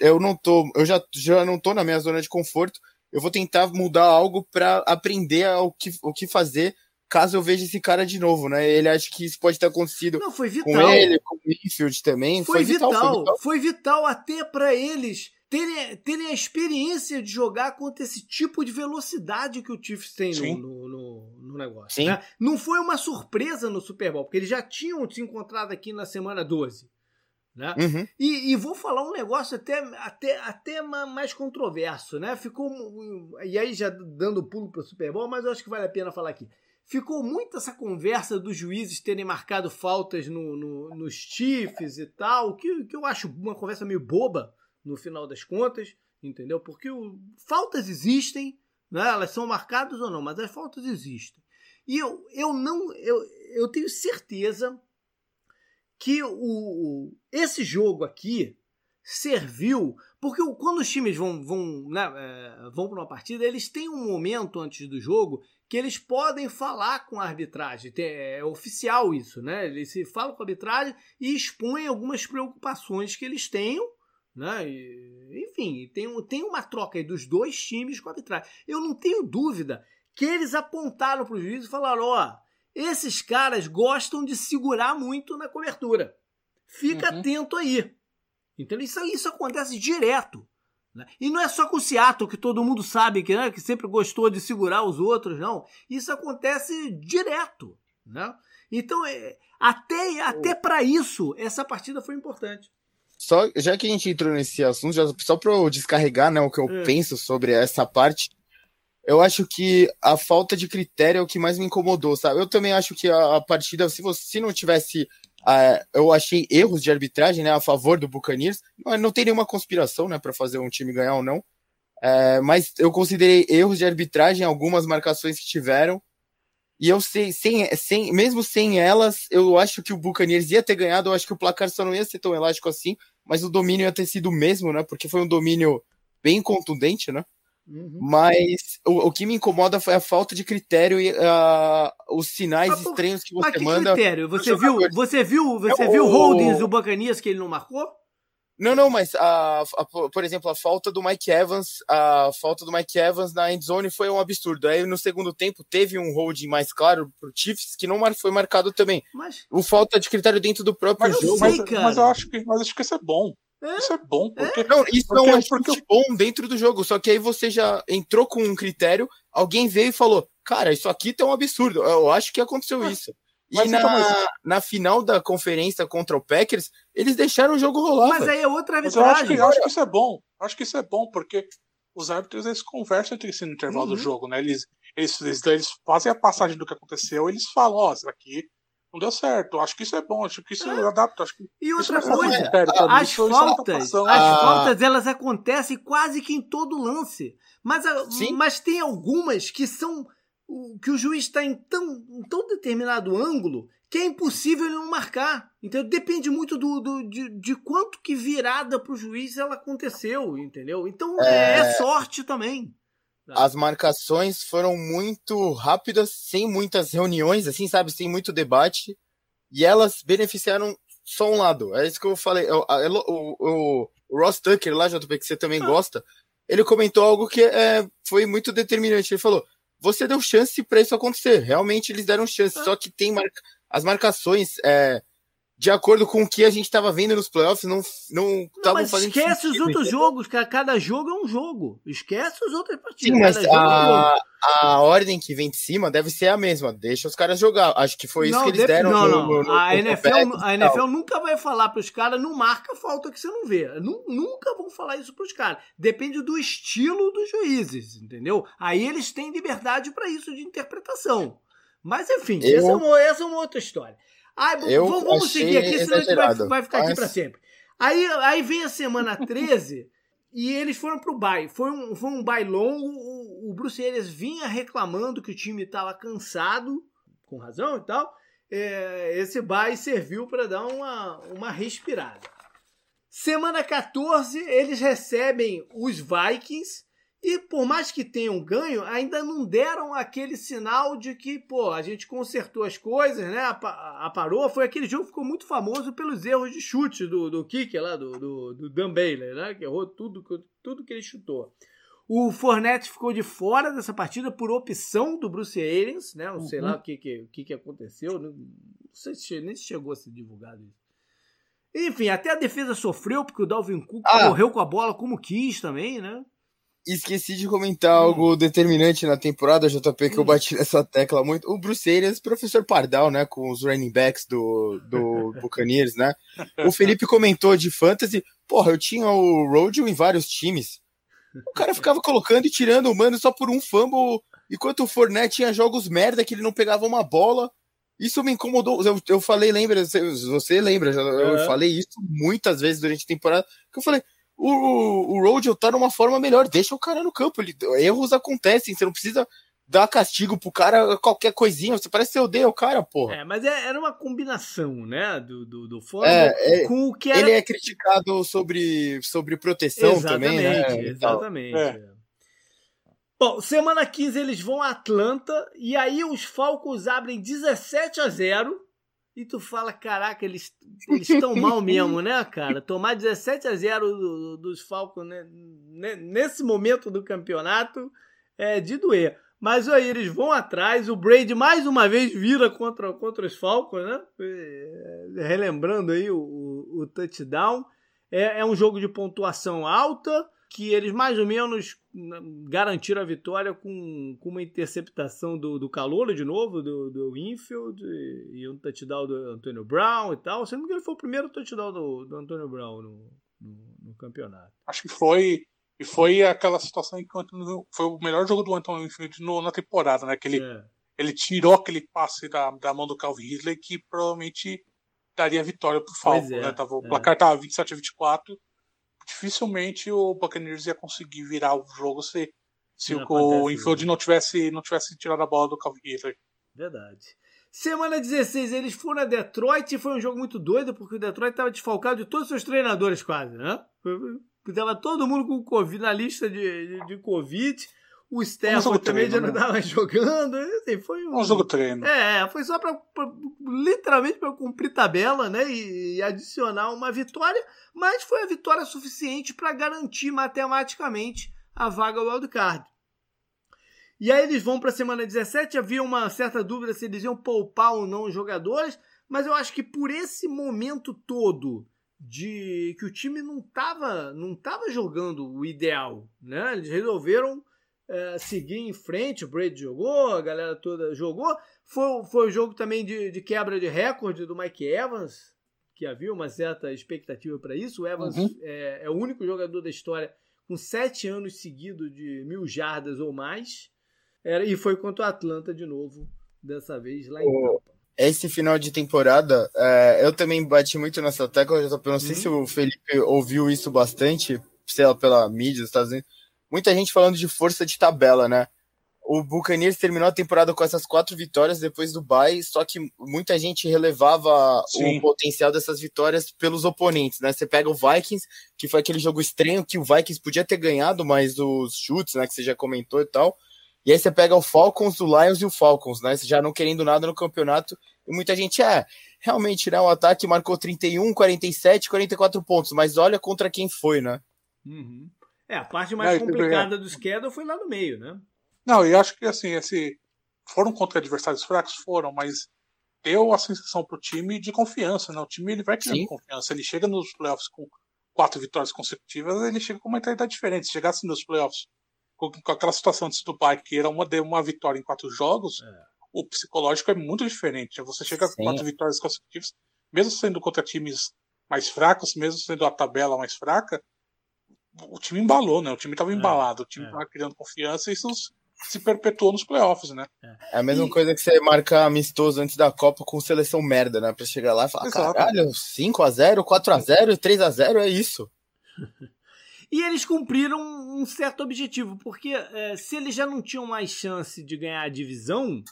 eu não tô, eu já, já não tô na minha zona de conforto, eu vou tentar mudar algo para aprender o que, o que fazer caso eu veja esse cara de novo, né? Ele acha que isso pode ter acontecido não, foi vital. com ele, com o Infield também. Foi, foi vital, vital, foi vital, foi vital até para eles terem, terem a experiência de jogar contra esse tipo de velocidade que o Chiefs tem no, no, no, no, negócio. Né? Não foi uma surpresa no Super Bowl, porque eles já tinham se encontrado aqui na semana 12. Né? Uhum. E, e, vou falar um negócio até, até, até mais controverso, né? Ficou. E aí, já dando pulo para o Super Bowl, mas eu acho que vale a pena falar aqui. Ficou muito essa conversa dos juízes terem marcado faltas no, no, nos Chiefs e tal, que, que eu acho uma conversa meio boba, no final das contas, entendeu? Porque o, faltas existem, né? elas são marcadas ou não, mas as faltas existem. E eu, eu não. Eu, eu tenho certeza que o, esse jogo aqui serviu. Porque quando os times vão, vão, né, é, vão para uma partida, eles têm um momento antes do jogo que eles podem falar com a arbitragem. É oficial isso, né? Eles se falam com a arbitragem e expõem algumas preocupações que eles tenham né? E, enfim, tem, tem uma troca aí dos dois times com a arbitragem. Eu não tenho dúvida que eles apontaram para o juiz e falaram: ó, esses caras gostam de segurar muito na cobertura. Fica uhum. atento aí. Então isso, isso acontece direto. Né? E não é só com o Seattle, que todo mundo sabe que, né, que sempre gostou de segurar os outros, não. Isso acontece direto. Né? Então, é, até, até para isso, essa partida foi importante. Só, já que a gente entrou nesse assunto, já, só para eu descarregar né, o que eu é. penso sobre essa parte, eu acho que a falta de critério é o que mais me incomodou, sabe? Eu também acho que a, a partida, se você se não tivesse. Uh, eu achei erros de arbitragem né, a favor do Buccaneers. Não, não tem nenhuma conspiração né, para fazer um time ganhar ou não. Uh, mas eu considerei erros de arbitragem algumas marcações que tiveram. E eu sei, sem, sem, mesmo sem elas, eu acho que o Buccaneers ia ter ganhado. Eu acho que o placar só não ia ser tão elástico assim, mas o domínio ia ter sido o mesmo, né? Porque foi um domínio bem contundente, né? Uhum. Mas o, o, que me incomoda foi a falta de critério e uh, os sinais mas, estranhos que você mas que manda. critério? Você viu, você viu, você é viu o holdings do Buccaneers que ele não marcou? Não, não, mas a, a, por exemplo, a falta do Mike Evans, a falta do Mike Evans na endzone foi um absurdo. Aí no segundo tempo teve um holding mais claro pro Chiefs que não foi marcado também. Mas... O falta de critério dentro do próprio mas jogo. Sei, mas, mas, eu acho que, mas acho que isso é bom. É? Isso é bom, porque. Não, isso porque, não é porque... bom dentro do jogo. Só que aí você já entrou com um critério, alguém veio e falou: Cara, isso aqui tá um absurdo. Eu acho que aconteceu ah. isso. Mas e na, então, na final da conferência contra o Packers, eles deixaram o jogo rolar. Mas aí é outra arbitragem. eu acho, que, eu acho que isso é bom. Eu acho que isso é bom, porque os árbitros eles conversam entre si no intervalo uhum. do jogo, né? Eles, eles, eles, eles, fazem a passagem do que aconteceu eles falam, ó, oh, isso aqui não deu certo. Acho que isso é bom, acho que isso é. adapta. Acho que e outra coisa, as faltas, as ah. faltas elas acontecem quase que em todo lance. Mas, mas tem algumas que são que o juiz está em tão, em tão determinado ângulo que é impossível ele não marcar. Então depende muito do, do de, de, quanto que virada para o juiz ela aconteceu, entendeu? Então é, é sorte também. As marcações foram muito rápidas, sem muitas reuniões, assim, sabe, sem muito debate, e elas beneficiaram só um lado. É isso que eu falei. O, o, o, o Ross Tucker, lá, JP, que você também ah. gosta, ele comentou algo que é, foi muito determinante. Ele falou: você deu chance para isso acontecer. Realmente eles deram chance, ah. só que tem marca... as marcações é, de acordo com o que a gente estava vendo nos playoffs, não estavam fazendo Esquece sentido, os outros entendeu? jogos, cara. Cada jogo é um jogo. Esquece os outros partidas. Sim, mas a, é um a ordem que vem de cima deve ser a mesma. Deixa os caras jogar. Acho que foi isso não, que eles deram. Não, no, no, no, a, NFL, a NFL nunca vai falar para os caras, não marca falta que você não vê. Nunca vão falar isso para os caras. Depende do estilo dos juízes, entendeu? Aí eles têm liberdade para isso de interpretação. Mas enfim, Eu... essa, é uma, essa é uma outra história. Vamos, vamos seguir aqui, senão a gente vai, vai ficar Mas... aqui para sempre. Aí, aí vem a semana 13 e eles foram pro bye. Foi um, foi um bye longo. O, o Bruce Arias vinha reclamando que o time estava cansado, com razão e tal. É, esse bye serviu para dar uma, uma respirada. Semana 14, eles recebem os Vikings e por mais que tenham ganho, ainda não deram aquele sinal de que, pô, a gente consertou as coisas, né? Aparou. Foi aquele jogo que ficou muito famoso pelos erros de chute do, do kicker lá, do, do, do Dan Baylor, né? Que errou tudo, tudo que ele chutou. O Fornette ficou de fora dessa partida por opção do Bruce Arians, né? Não uhum. sei lá o que, que, que, que aconteceu. Não sei se nem chegou a ser divulgado isso. Enfim, até a defesa sofreu, porque o Dalvin Cook ah. correu com a bola como quis também, né? Esqueci de comentar hum. algo determinante na temporada, JP, que hum. eu bati nessa tecla muito. O Bruce Arians, professor Pardal, né, com os running backs do, do Buccaneers, né? O Felipe comentou de fantasy. Porra, eu tinha o Rodeo em vários times. O cara ficava colocando e tirando o mano só por um fumble, enquanto o Fournette tinha jogos merda que ele não pegava uma bola. Isso me incomodou. Eu, eu falei, lembra, você lembra, eu falei isso muitas vezes durante a temporada, que eu falei, o, o Rodgers tá numa forma melhor, deixa o cara no campo, ele, erros acontecem, você não precisa dar castigo pro cara, qualquer coisinha, você parece que você odeia o cara, porra. É, mas é, era uma combinação, né, do, do, do é, é, com o que era... Ele é criticado sobre, sobre proteção exatamente, também, né? Exatamente, é. Bom, semana 15 eles vão a Atlanta e aí os Falcons abrem 17 a 0 e tu fala, caraca, eles estão mal mesmo, né, cara? Tomar 17 a 0 do, dos Falcons né? nesse momento do campeonato é de doer. Mas aí eles vão atrás, o Brady mais uma vez vira contra, contra os Falcons, né? É, relembrando aí o, o, o touchdown. É, é um jogo de pontuação alta que eles mais ou menos garantiram a vitória com, com uma interceptação do, do Calouro de novo, do, do Infield, e, um touchdown do Antônio Brown e tal. Sendo que ele foi o primeiro touchdown do, do Antônio Brown no, no, no, campeonato. Acho que foi. E foi aquela situação em que foi o melhor jogo do Antônio Infield no, na temporada, né? Que ele, é. ele tirou aquele passe da, da mão do Calvin Ridley que provavelmente daria vitória pro Falcons, é, né? Tava, o é. placar tava 27 a 24 dificilmente o Buccaneers ia conseguir virar o jogo se, se o, o Infield não tivesse, não tivesse tirado a bola do Calvin Ridley. Verdade. Semana 16, eles foram a Detroit e foi um jogo muito doido, porque o Detroit estava desfalcado de todos os seus treinadores, quase, né? Tava todo mundo com Covid, na lista de, de, de Covid. O Stafford também treino, já não estava né? jogando. Assim, foi um, um jogo treino. É, foi só para literalmente para cumprir tabela, né? E, e, adicionar uma vitória, mas foi a vitória suficiente para garantir matematicamente a vaga wildcard. E aí eles vão para a semana 17. Havia uma certa dúvida se eles iam poupar ou não os jogadores, mas eu acho que por esse momento todo de que o time não estava não tava jogando o ideal, né? Eles resolveram é, seguir em frente. O Brady jogou, a galera toda jogou. Foi, foi o jogo também de, de quebra de recorde do Mike Evans, que havia uma certa expectativa para isso. O Evans uhum. é, é, o único jogador da história com sete anos seguidos de mil jardas ou mais. Era, e foi contra o Atlanta de novo, dessa vez lá em Tampa. Esse final de temporada, é, eu também bati muito nessa tecla. Eu não sei uhum. se o Felipe ouviu isso bastante, sei lá, pela mídia dos Estados Unidos muita gente falando de força de tabela, né? O Buccaneers terminou a temporada com essas quatro vitórias depois do bye, só que muita gente relevava Sim. o potencial dessas vitórias pelos oponentes, né? Você pega o Vikings, que foi aquele jogo estranho que o Vikings podia ter ganhado, mas os chutes, né, que você já comentou e tal. E aí você pega o Falcons, o Lions e o Falcons, né? Já não querendo nada no campeonato. E muita gente, é, realmente, né? O ataque marcou 31, 47, 44 pontos, mas olha contra quem foi, né? Uhum. É, a parte mais não, complicada do schedule foi lá no meio, né? Não, e acho que assim, esse foram contra adversários fracos, foram, mas deu a sensação pro time de confiança, né? O time ele vai criando confiança, ele chega nos playoffs com quatro vitórias consecutivas, ele chega com uma mentalidade diferente. Se chegasse nos playoffs com, com aquela situação antes do bye, que era uma, uma vitória em quatro jogos, é. o psicológico é muito diferente. Você chega Sim. com quatro vitórias consecutivas, mesmo sendo contra times mais fracos, mesmo sendo a tabela mais fraca, o time embalou, né? O time estava é, embalado, o time estava é. criando confiança e isso se perpetuou nos playoffs, né? É a mesma e... coisa que você marcar amistoso antes da Copa com seleção merda, né? Pra chegar lá e falar, Exato. caralho, 5x0, 4x0, 3x0, é isso. E eles cumpriram um certo objetivo, porque é, se eles já não tinham mais chance de ganhar a divisão,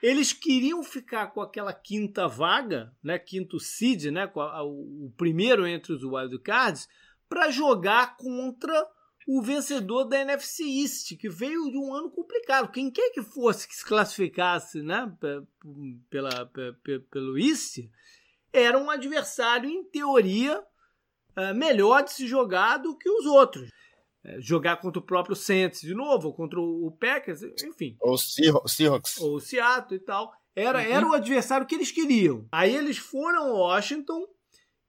Eles queriam ficar com aquela quinta vaga, né, quinto seed, né, o primeiro entre os wildcards, para jogar contra o vencedor da NFC East, que veio de um ano complicado. Quem quer que fosse que se classificasse né, pela, pela, pelo East, era um adversário, em teoria, é, melhor de se jogar do que os outros. É, jogar contra o próprio Saints de novo, ou contra o Packers, enfim. Ou Seahawks. Ou o Seattle e tal. Era, uhum. era o adversário que eles queriam. Aí eles foram a Washington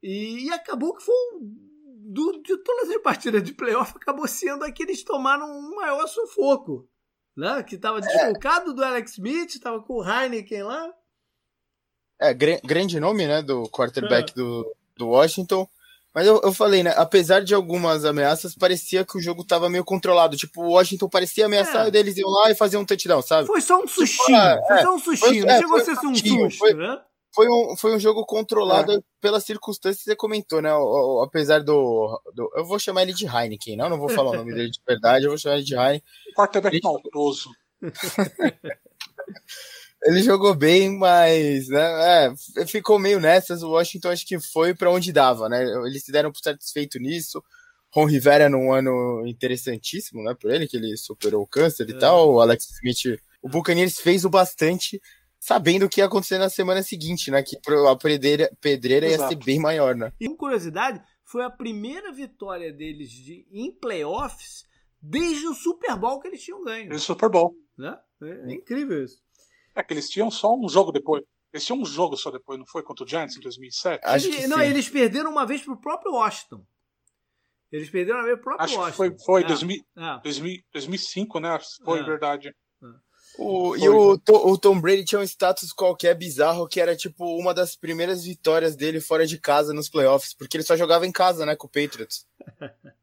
e, e acabou que foi um do, de todas as partidas de playoff, acabou sendo a que eles tomaram um maior sufoco. Né? Que estava desfocado é. do Alex Smith, estava com o Heineken lá. É, grande nome, né, do quarterback é. do, do Washington. Mas eu, eu falei, né, apesar de algumas ameaças, parecia que o jogo estava meio controlado. Tipo, o Washington parecia ameaçar, é. e eles iam lá e faziam um touchdown, sabe? Foi só um tipo, sustinho, tipo, foi só um sustinho, foi, não chegou a ser um susto, foi, né? Foi um, foi um jogo controlado é. pelas circunstâncias que você comentou, né? O, o, apesar do, do, Eu vou chamar ele de Heineken, não? Não vou falar o nome dele de verdade, eu vou chamar ele de Heineken. Quarterback ele... maldoso. ele jogou bem, mas né, é, ficou meio nessas. O Washington acho que foi para onde dava, né? Eles se deram por satisfeito nisso. Ron Rivera num ano interessantíssimo, né? Por ele, que ele superou o câncer e é. tal. O Alex Smith. O Buccaneers fez o bastante sabendo o que ia acontecer na semana seguinte, né? Que a pedreira, pedreira ia ser bem maior, né? E uma curiosidade, foi a primeira vitória deles de, em playoffs desde o Super Bowl que eles tinham ganho. Desde o Super Bowl. Né? É, é incrível isso. É que eles tinham só um jogo depois. Eles tinham um jogo só depois, não foi? Contra o Giants em 2007? Acho que não, sim. eles perderam uma vez pro próprio Washington. Eles perderam uma vez pro próprio Acho Washington. Que foi, foi é. 2000, é. 2000, 2005, né? Foi é. verdade. O, e o, o, Tom Brady tinha um status qualquer bizarro que era tipo uma das primeiras vitórias dele fora de casa nos playoffs, porque ele só jogava em casa, né, com o Patriots.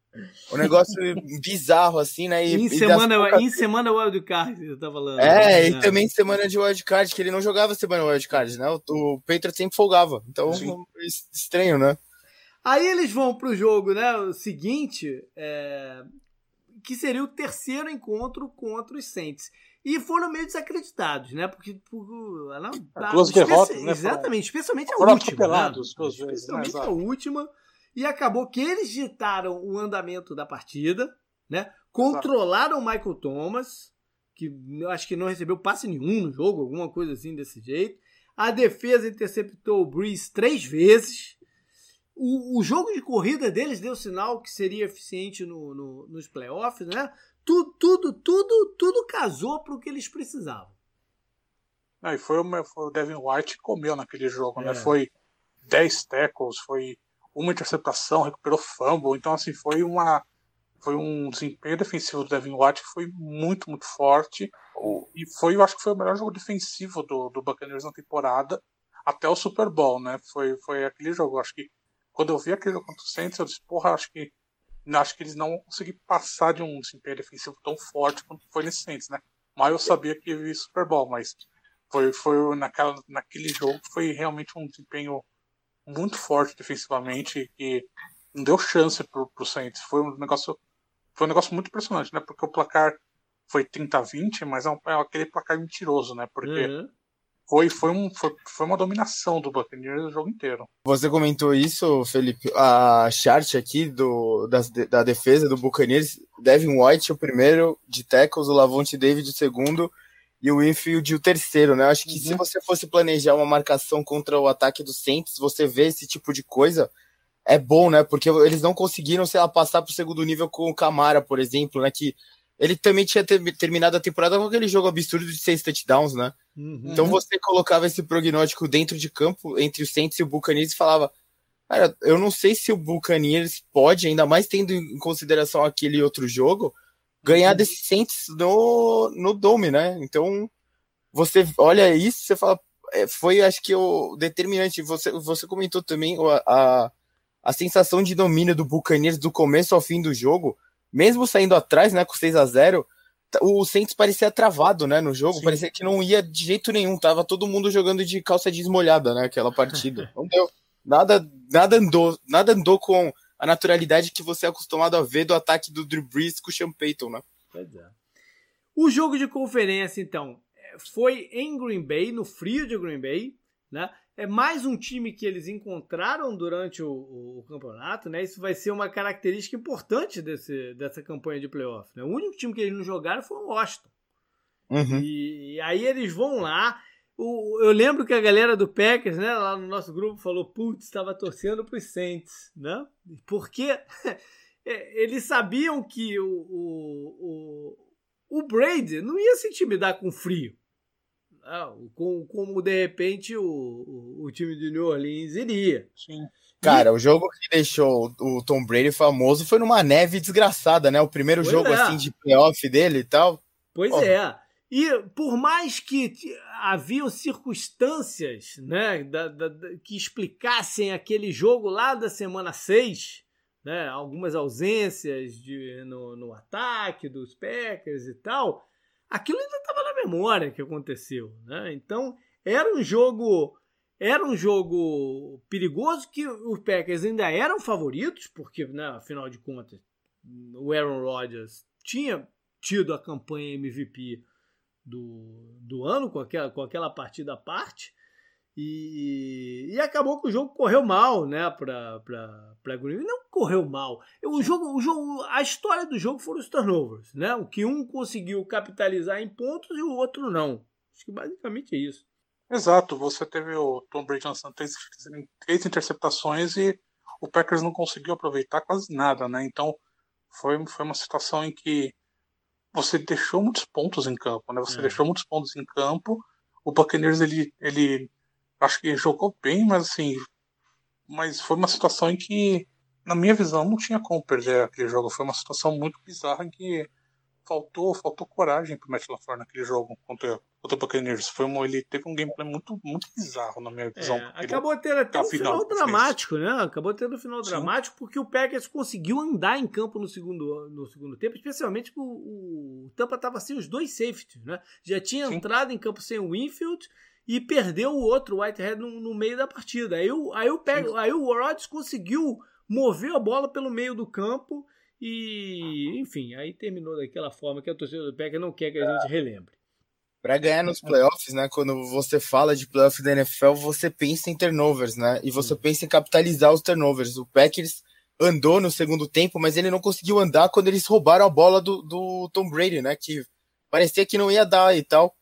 Um negócio bizarro, assim, né? E, em, e semana, poucas... em semana wildcard, eu tava falando. É, e também em semana de wildcard, que ele não jogava semana wildcard, né? O, o Patriots sempre folgava. Então, Sim. estranho, né? Aí eles vão pro jogo, né? O seguinte, é... que seria o terceiro encontro contra os Saints e foram meio desacreditados, né? Porque por, não, duas derrotas, né? Exatamente, especialmente a foram última. Né? Duas vezes, né? especialmente né? a última. E acabou que eles ditaram o andamento da partida, né? Controlaram o Michael Thomas, que acho que não recebeu passe nenhum no jogo, alguma coisa assim desse jeito. A defesa interceptou o Breeze três vezes. O, o jogo de corrida deles deu sinal que seria eficiente no, no, nos playoffs, né? Tudo, tudo, tudo, tudo casou para o que eles precisavam. Não, e foi, uma, foi o Devin White que comeu naquele jogo, né? é. né? Foi 10 tackles, foi uma interceptação, recuperou fumble, então assim, foi uma foi um desempenho defensivo do Devin White que foi muito, muito forte. E foi, eu acho que foi o melhor jogo defensivo do, do Buccaneers na temporada até o Super Bowl, né? Foi, foi aquele jogo. Eu acho que quando eu vi aquele jogo contra o Saints, eu disse, porra, acho que acho que eles não vão conseguir passar de um desempenho defensivo tão forte quanto foi nesse Saints, né? Mas eu sabia que ia Super Bowl, mas foi, foi naquela, naquele jogo foi realmente um desempenho muito forte defensivamente e não deu chance pro, pro Saints. Foi um negócio foi um negócio muito impressionante, né? Porque o placar foi 30 a 20, mas é, um, é aquele placar mentiroso, né? Porque uhum foi, foi, um, foi, foi uma dominação do Buccaneers o jogo inteiro. Você comentou isso, Felipe. A chart aqui do, da, da defesa do Buccaneers, Devin White o primeiro de tackles, o Lavonte David o segundo e o Winfield o terceiro, né? Acho que uhum. se você fosse planejar uma marcação contra o ataque do Saints, você vê esse tipo de coisa, é bom, né? Porque eles não conseguiram, sei lá, passar para o segundo nível com o Camara, por exemplo, né? Que ele também tinha ter, terminado a temporada com aquele jogo absurdo de seis touchdowns, né? Uhum. Então você colocava esse prognóstico dentro de campo, entre o Saints e o Buccaneers, e falava, cara, eu não sei se o Buccaneers pode, ainda mais tendo em consideração aquele outro jogo, ganhar uhum. desse Saints no, no Dome, né? Então você olha isso, você fala, é, foi acho que o determinante, você, você comentou também a, a, a sensação de domínio do Buccaneers do começo ao fim do jogo, mesmo saindo atrás, né, com 6 a 0 o Saints parecia travado, né, no jogo, Sim. parecia que não ia de jeito nenhum, tava todo mundo jogando de calça desmolhada, né, aquela partida. Não deu. Nada, nada andou, nada andou com a naturalidade que você é acostumado a ver do ataque do Drew Brees com o Sean Payton, né? Pois é. O jogo de conferência, então, foi em Green Bay, no frio de Green Bay, né? É mais um time que eles encontraram durante o, o, campeonato, né? Isso vai ser uma característica importante desse, dessa campanha de playoff. Né? O único time que eles não jogaram foi o Washington. Uhum. E, e, aí eles vão lá. O, eu lembro que a galera do Packers, né, lá no nosso grupo, falou: putz, estava torcendo para os Saints, né? Porque é, eles sabiam que o, o, o, o Brady não ia se intimidar com frio. Não, com, como de repente o, o, o, time de New Orleans iria. Sim. Cara, e... o jogo que deixou o Tom Brady famoso foi numa neve desgraçada, né? O primeiro pois jogo é. assim de playoff dele e tal. Pois é. E por mais que haviam circunstâncias né, da, da, da, que explicassem aquele jogo lá da semana 6, né, algumas ausências de, no, no ataque dos Packers e tal, aquilo ainda estava memória que aconteceu. Né? Então era um jogo. Era um jogo perigoso que os Packers ainda eram favoritos, porque, né, afinal de contas, o Aaron Rodgers tinha tido a campanha MVP do, do ano com aquela, com aquela partida à parte. E, e acabou que o jogo correu mal, né, para para Green Não correu mal. O jogo, o jogo, a história do jogo foram os turnovers, né? O que um conseguiu capitalizar em pontos e o outro não. Acho que basicamente é isso. Exato. Você teve o Tom Brady lançando três, três interceptações e o Packers não conseguiu aproveitar quase nada, né? Então foi, foi uma situação em que você deixou muitos pontos em campo, né? Você é. deixou muitos pontos em campo. O Buccaneers ele, ele acho que jogou bem, mas assim, mas foi uma situação em que, na minha visão, não tinha como perder aquele jogo. Foi uma situação muito bizarra em que faltou, faltou coragem pro Matt LaFleur naquele jogo contra, contra o Buccaneers. Foi um, ele teve um gameplay muito, muito bizarro, na minha visão. É, acabou tendo até um final, final dramático, né? Acabou tendo um final Sim. dramático porque o Packers conseguiu andar em campo no segundo, no segundo tempo, especialmente porque o, o Tampa estava sem os dois safeties, né? Já tinha Sim. entrado em campo sem o Winfield e perdeu o outro, o Whitehead, no, no meio da partida. Aí, o, aí, o, aí o Rodgers conseguiu mover a bola pelo meio do campo e, enfim, aí terminou daquela forma que a torcida do Packers não quer que a gente relembre. Para ganhar nos playoffs, né? Quando você fala de playoffs da NFL, você pensa em turnovers, né? E você pensa em capitalizar os turnovers. O Packers andou no segundo tempo, mas ele não conseguiu andar quando eles roubaram a bola do, do Tom Brady, né? Que parecia que não ia dar e tal.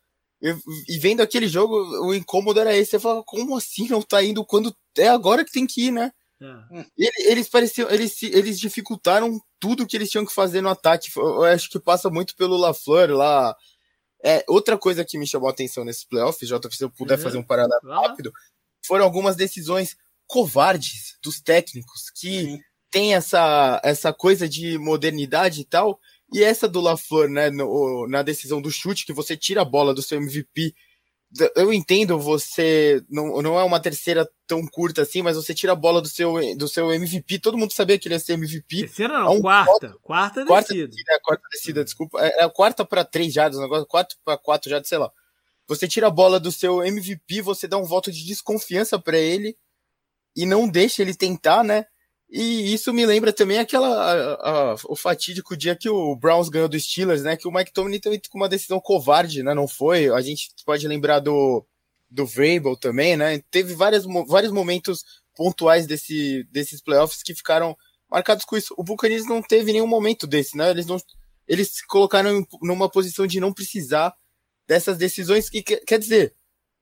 E, e vendo aquele jogo, o incômodo era esse. Você fala, como assim não tá indo quando é agora que tem que ir, né? É. Eles pareciam, eles, eles dificultaram tudo que eles tinham que fazer no ataque. Eu acho que passa muito pelo LaFleur lá. É, outra coisa que me chamou a atenção nesses playoffs, Jota, se eu puder uhum. fazer um paralelo rápido, foram algumas decisões covardes dos técnicos que Sim. tem essa, essa coisa de modernidade e tal. E essa do LaFleur, né, no, na decisão do chute, que você tira a bola do seu MVP eu entendo você não, não é uma terceira tão curta assim, mas você tira a bola do seu, do seu MVP. Todo mundo sabia que ele ia ser MVP. Terceira não, um quarta. Quarta, quarta descida. É, quarta descida, desculpa. É, é a quarta para três jardas, negócio, quatro para quatro jardas, sei lá. Você tira a bola do seu MVP, você dá um voto de desconfiança para ele e não deixa ele tentar, né? E isso me lembra também aquela a, a, o fatídico dia que o Browns ganhou dos Steelers, né? Que o Mike Tomlin teve com uma decisão covarde, né? Não foi? A gente pode lembrar do do Vrabel também, né? Teve várias, vários momentos pontuais desse, desses playoffs que ficaram marcados com isso. O Buccaneers não teve nenhum momento desse, né? Eles não eles se colocaram numa posição de não precisar dessas decisões que quer dizer,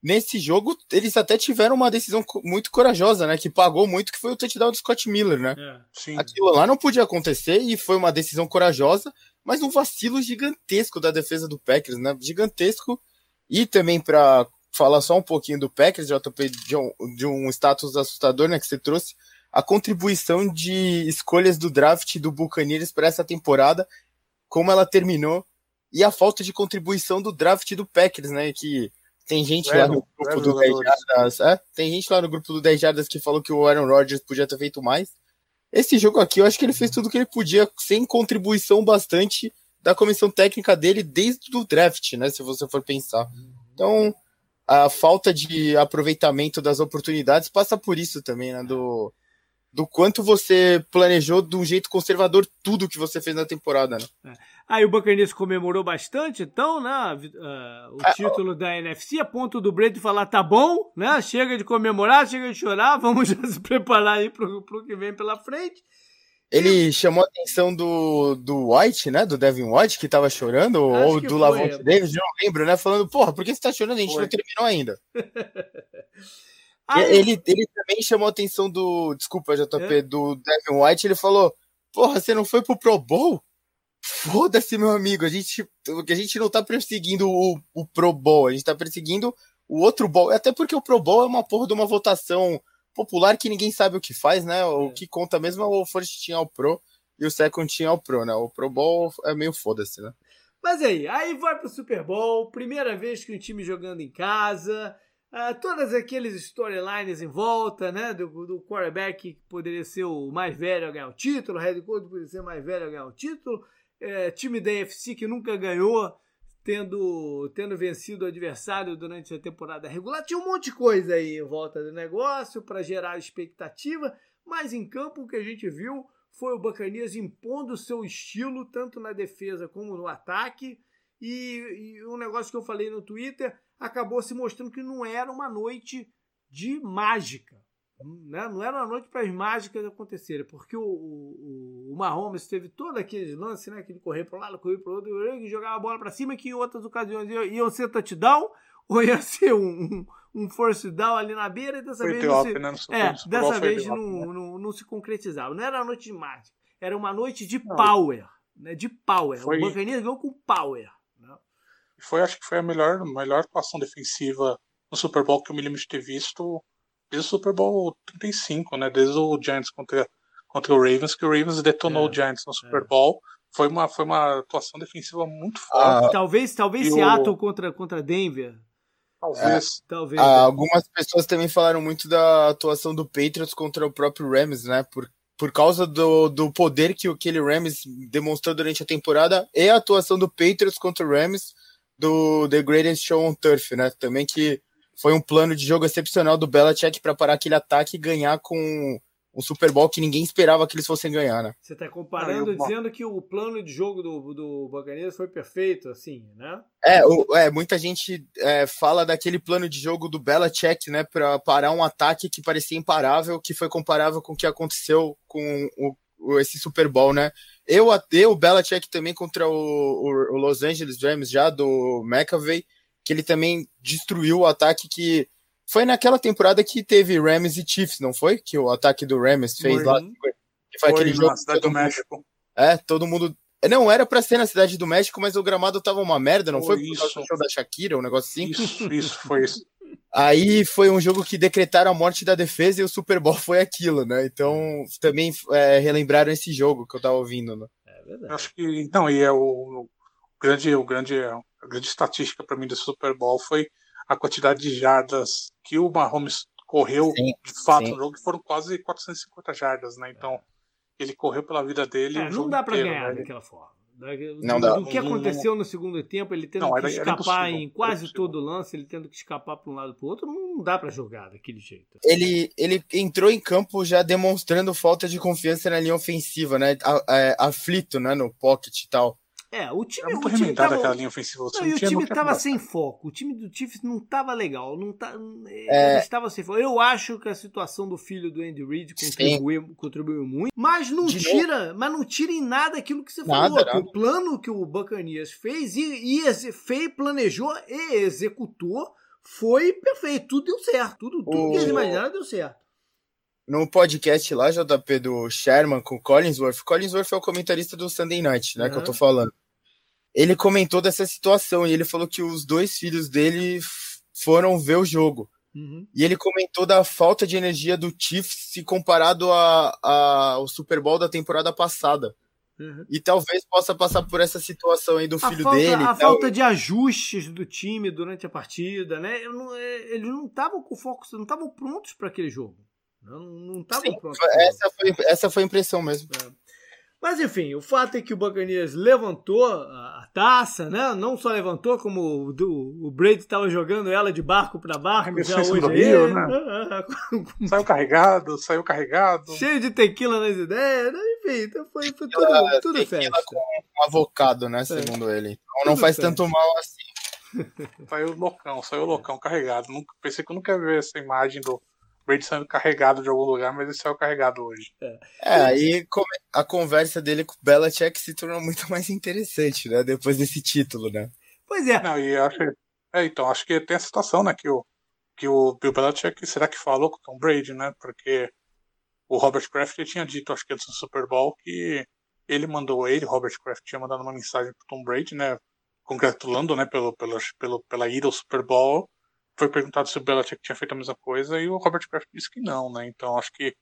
nesse jogo, eles até tiveram uma decisão muito corajosa, né? Que pagou muito, que foi o touchdown do Scott Miller, né? É, Aquilo lá não podia acontecer e foi uma decisão corajosa, mas um vacilo gigantesco da defesa do Packers, né? Gigantesco. E também para falar só um pouquinho do Packers, JP, de um, de um status assustador, né? Que você trouxe, a contribuição de escolhas do draft do Buccaneers para essa temporada, como ela terminou, e a falta de contribuição do draft do Packers, né? Que tem gente lá no grupo do 10 Jardas. É, tem gente lá no grupo do 10 Jardas que falou que o Aaron Rodgers podia ter feito mais. Esse jogo aqui, eu acho que ele fez tudo que ele podia, sem contribuição bastante da comissão técnica dele desde o draft, né? Se você for pensar. Então, a falta de aproveitamento das oportunidades passa por isso também, né? Do, do quanto você planejou de um jeito conservador tudo que você fez na temporada, né? É. Aí o Buccaneers comemorou bastante, então, né? Uh, o é, título da NFC, a ponto do Brady falar, tá bom, né? Chega de comemorar, chega de chorar, vamos já se preparar aí pro, pro que vem pela frente. Ele chamou a atenção do, do White, né? Do Devin White, que tava chorando, Acho ou do Lavonte Davis, não lembro, né? Falando, porra, por que você tá chorando? A gente foi. não terminou ainda. Aí... Ele, ele também chamou a atenção do. Desculpa, JP, é? do Devin White. Ele falou: Porra, você não foi pro Pro Bowl? Foda-se, meu amigo. A gente, a gente não tá perseguindo o, o Pro Bowl, a gente tá perseguindo o outro Bowl. Até porque o Pro Bowl é uma porra de uma votação popular que ninguém sabe o que faz, né? O é. que conta mesmo é o First Team ao Pro e o Second Team ao Pro, né? O Pro Bowl é meio foda-se, né? Mas aí, aí vai pro Super Bowl, primeira vez que o time jogando em casa, Uh, todas aqueles storylines em volta, né? Do, do quarterback que poderia ser o mais velho a ganhar o título, o head coach poderia ser o mais velho a ganhar o título, é, time da UFC que nunca ganhou, tendo, tendo vencido o adversário durante a temporada regular. Tinha um monte de coisa aí em volta do negócio para gerar expectativa, mas em campo o que a gente viu foi o Bacanias impondo o seu estilo, tanto na defesa como no ataque. E, e um negócio que eu falei no Twitter acabou se mostrando que não era uma noite de mágica. Né? Não era uma noite para as mágicas acontecerem, porque o, o, o Mahomes teve todo aquele lance, né? Que ele corria para um lado, corria para o outro, e jogava a bola para cima, que em outras ocasiões iam ser touchdown ou ia ser um, um force down ali na beira, e dessa vez, não, se, né? é, dessa vez não, né? não, não, se concretizava. Não era uma noite de mágica, era uma noite de power. Né? De power. Foi... O Buccaneers ganhou com power foi, acho que foi a melhor, melhor atuação defensiva no Super Bowl que eu me lembro de ter visto desde o Super Bowl 35, né? Desde o Giants contra, contra o Ravens, que o Ravens detonou é, o Giants no Super é. Bowl. Foi uma, foi uma atuação defensiva muito forte. Ah, talvez talvez Seattle o... contra, contra Denver. Talvez. É, talvez ah? Algumas pessoas também falaram muito da atuação do Patriots contra o próprio Rams, né? Por, por causa do, do poder que aquele Rams demonstrou durante a temporada e a atuação do Patriots contra o Rams do The Greatest Show on Turf, né? Também que foi um plano de jogo excepcional do Belichick para parar aquele ataque e ganhar com um Super Bowl que ninguém esperava que eles fossem ganhar, né? Você está comparando ah, dizendo que o plano de jogo do, do Buccaneers foi perfeito, assim, né? É, o, é muita gente é, fala daquele plano de jogo do Belichick, né, para parar um ataque que parecia imparável, que foi comparável com o que aconteceu com o, o, esse Super Bowl, né? Eu, eu o Belichick também contra o, o, o, Los Angeles Rams já do McAvey, que ele também destruiu o ataque que foi naquela temporada que teve Rams e Chiefs, não foi? Que o ataque do Rams fez foi, lá. Que foi, que foi, aquele jogo. Na cidade do México. É, todo mundo. Não era para ser na cidade do México, mas o gramado tava uma merda, não foi? Foi por causa do show da Shakira, um negócio assim? Isso, isso, foi isso. Aí foi um jogo que decretaram a morte da defesa e o Super Bowl foi aquilo, né? Então também é, relembraram esse jogo que eu tava ouvindo, né? É verdade. Acho que então e é o, o grande, o grande, a grande estatística para mim do Super Bowl foi a quantidade de jardas que o Mahomes correu sim, de fato sim. no jogo, que foram quase 450 jardas, né? Então ele correu pela vida dele. É, não dá para ganhar né? daquela forma. Não dá. O que aconteceu no segundo tempo, ele tendo não, que escapar em quase todo lance, ele tendo que escapar para um lado para o outro, não dá para jogar daquele jeito. Ele, ele entrou em campo já demonstrando falta de confiança na linha ofensiva, né? Aflito, né? No pocket e tal. É, o time. É muito o time tava... aquela linha ofensiva. Não, e o time estava sem foco. O time do Chiefs não estava legal. Não tá, é... estava sem foco. Eu acho que a situação do filho do Andy Reid contribuiu, contribuiu muito. Mas não De tira, novo. mas não tira em nada aquilo que você nada, falou. Nada. O plano que o Buccaneers fez e, e fez, planejou e executou foi perfeito. Tudo deu certo. Tudo, tudo o... que eles imaginaram deu certo no podcast lá, JP, do Sherman com Collinsworth. Collinsworth é o comentarista do Sunday Night, né, uhum. que eu tô falando ele comentou dessa situação e ele falou que os dois filhos dele foram ver o jogo. Uhum. E ele comentou da falta de energia do Chiefs se comparado a, a, ao Super Bowl da temporada passada. Uhum. E talvez possa passar por essa situação aí do a filho falta, dele. A falta de ajustes do time durante a partida, né? É, eles não estavam com foco, não estavam prontos para aquele jogo. Não estavam prontos. Essa foi, essa foi a impressão mesmo. É. Mas enfim, o fato é que o Buccaneers levantou a taça, né? Não só levantou, como o, do, o Brady estava jogando ela de barco para barco. Já hoje do Rio, né? saiu carregado, saiu carregado. Cheio de tequila nas ideias, né? enfim, então foi, foi tudo, tudo festa. com um avocado, né? É. Segundo ele. Então não faz festa. tanto mal assim. Saiu loucão, saiu loucão, carregado. Nunca, pensei que eu nunca ia ver essa imagem do Brady sendo carregado de algum lugar, mas ele saiu carregado hoje. É, é aí a conversa dele com o Belichick se tornou muito mais interessante, né? Depois desse título, né? Pois é. Não, e acho, é, então, acho que tem a situação, né? Que o, que o Bill Belichick, será que falou com o Tom Brady, né? Porque o Robert Kraft tinha dito, acho que antes do Super Bowl, que ele mandou ele, Robert Kraft, tinha mandado uma mensagem pro Tom Brady, né? Congratulando, né? Pelo, pelo, pelo, pela ida ao Super Bowl foi perguntado se o Belichick tinha feito a mesma coisa e o Robert Kraft disse que não, né? Então acho que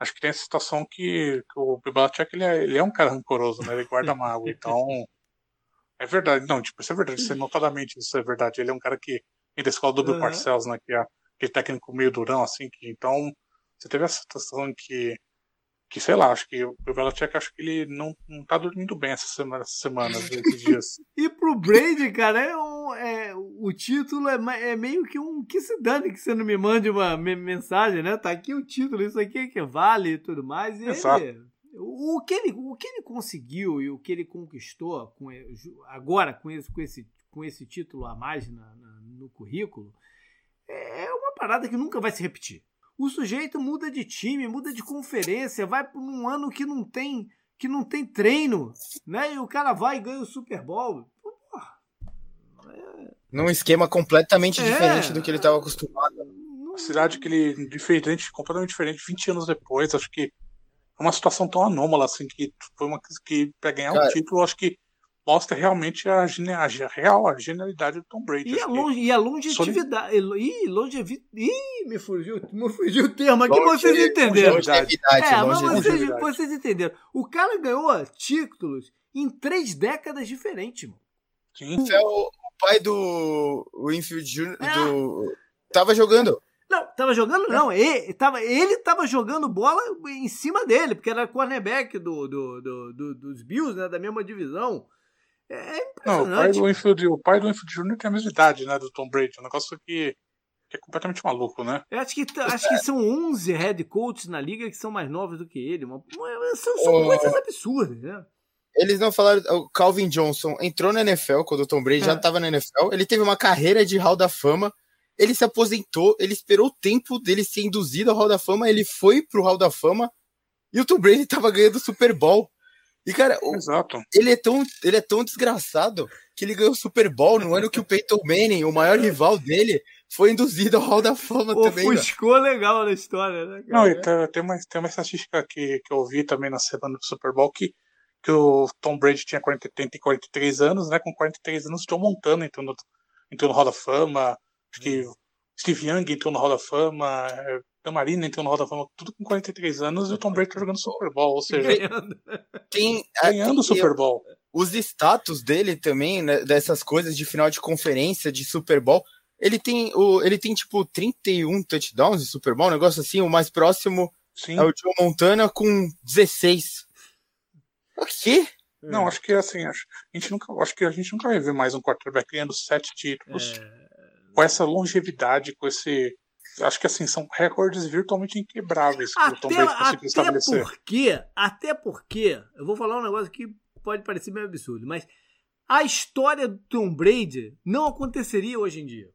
acho que tem essa situação que, que o Belichick ele é, ele é um cara rancoroso, né? Ele guarda mágoa, então é verdade, não, tipo, isso é verdade, isso é notadamente isso é verdade. Ele é um cara que vem da escola do Bill uhum. Parcells, né? Que é aquele técnico meio durão, assim, que então você teve essa situação que que sei lá, acho que o Belichick acho que ele não, não tá dormindo bem essa semana, essas semanas, esses dias. e pro Brady, cara, é, um, é o título é, é, meio que um que se dane que você não me mande uma mensagem, né? Tá aqui o título, isso aqui é que vale e tudo mais. E Exato. Ele, o, que ele, o que ele conseguiu e o que ele conquistou com, agora com esse, com, esse, com esse título a mais na, na, no currículo é uma parada que nunca vai se repetir. O sujeito muda de time, muda de conferência, vai para um ano que não tem que não tem treino, né? E o cara vai e ganha o Super Bowl. É... Num esquema completamente é... diferente do que ele estava acostumado. Uma cidade que ele diferente, completamente diferente, 20 anos depois, acho que é uma situação tão anômala assim que foi uma que para ganhar o um título, acho que mostra realmente a, a, real a genialidade do Tom Brady. E a, longe, e a longevidade. E longevidade. Ih, me fugiu, me fugiu o termo aqui, longe, vocês entenderam. Longevidade, é, mas vocês, vocês entenderam. O cara ganhou títulos em três décadas diferentes, mano. Sim. É o, o pai do Winfield Jr. É. Do, tava jogando. Não, tava jogando não. Ele tava, ele tava jogando bola em cima dele, porque era cornerback do, do, do, do dos Bills, né, da mesma divisão. É impressionante. Não, o pai do Infield, o pai do Jr. tem a mesma idade, né, do Tom Brady. Um negócio que, que é completamente maluco, né? Eu acho que, acho que são 11 head coaches na liga que são mais novos do que ele. Uma, são, são oh. coisas absurdas, né? Eles não falaram. O Calvin Johnson entrou na NFL quando o Tom Brady é. já estava na NFL. Ele teve uma carreira de Hall da Fama. Ele se aposentou, ele esperou o tempo dele ser induzido ao Hall da Fama, ele foi pro Hall da Fama e o Tom Brady estava ganhando o Super Bowl. E, cara, Exato. ele é, tão, ele é tão desgraçado que ele ganhou o Super Bowl no ano que o Peyton Manning, o maior rival dele, foi induzido ao Hall da Fama Pô, também. Ofuscou legal na história, né? Cara? Não, e tem, uma, tem uma estatística que, que eu vi também na semana do Super Bowl que, que o Tom Brady tinha 40, 43 anos, né? Com 43 anos, John Montana entrou no, entrou no Hall da Fama, acho que hum. Steve Young entrou no Hall da Fama, é, Marina entrou no Hall da Fama tudo com 43 anos e o Tom Brady tá jogando Super Bowl, ou seja, ganhando, tem, ganhando o Super Bowl. Os status dele também, né, dessas coisas de final de conferência, de Super Bowl, ele tem, o, ele tem tipo 31 touchdowns de Super Bowl, um negócio assim, o mais próximo Sim. é o Joe Montana com 16. O quê? Não, acho que assim, acho, a gente nunca, acho que a gente nunca vai ver mais um quarterback ganhando sete títulos é... com essa longevidade, com esse acho que assim, são recordes virtualmente inquebráveis que até, o Tom Brady conseguiu estabelecer. Porque, até porque, eu vou falar um negócio que pode parecer meio absurdo, mas a história do Tom Brady não aconteceria hoje em dia.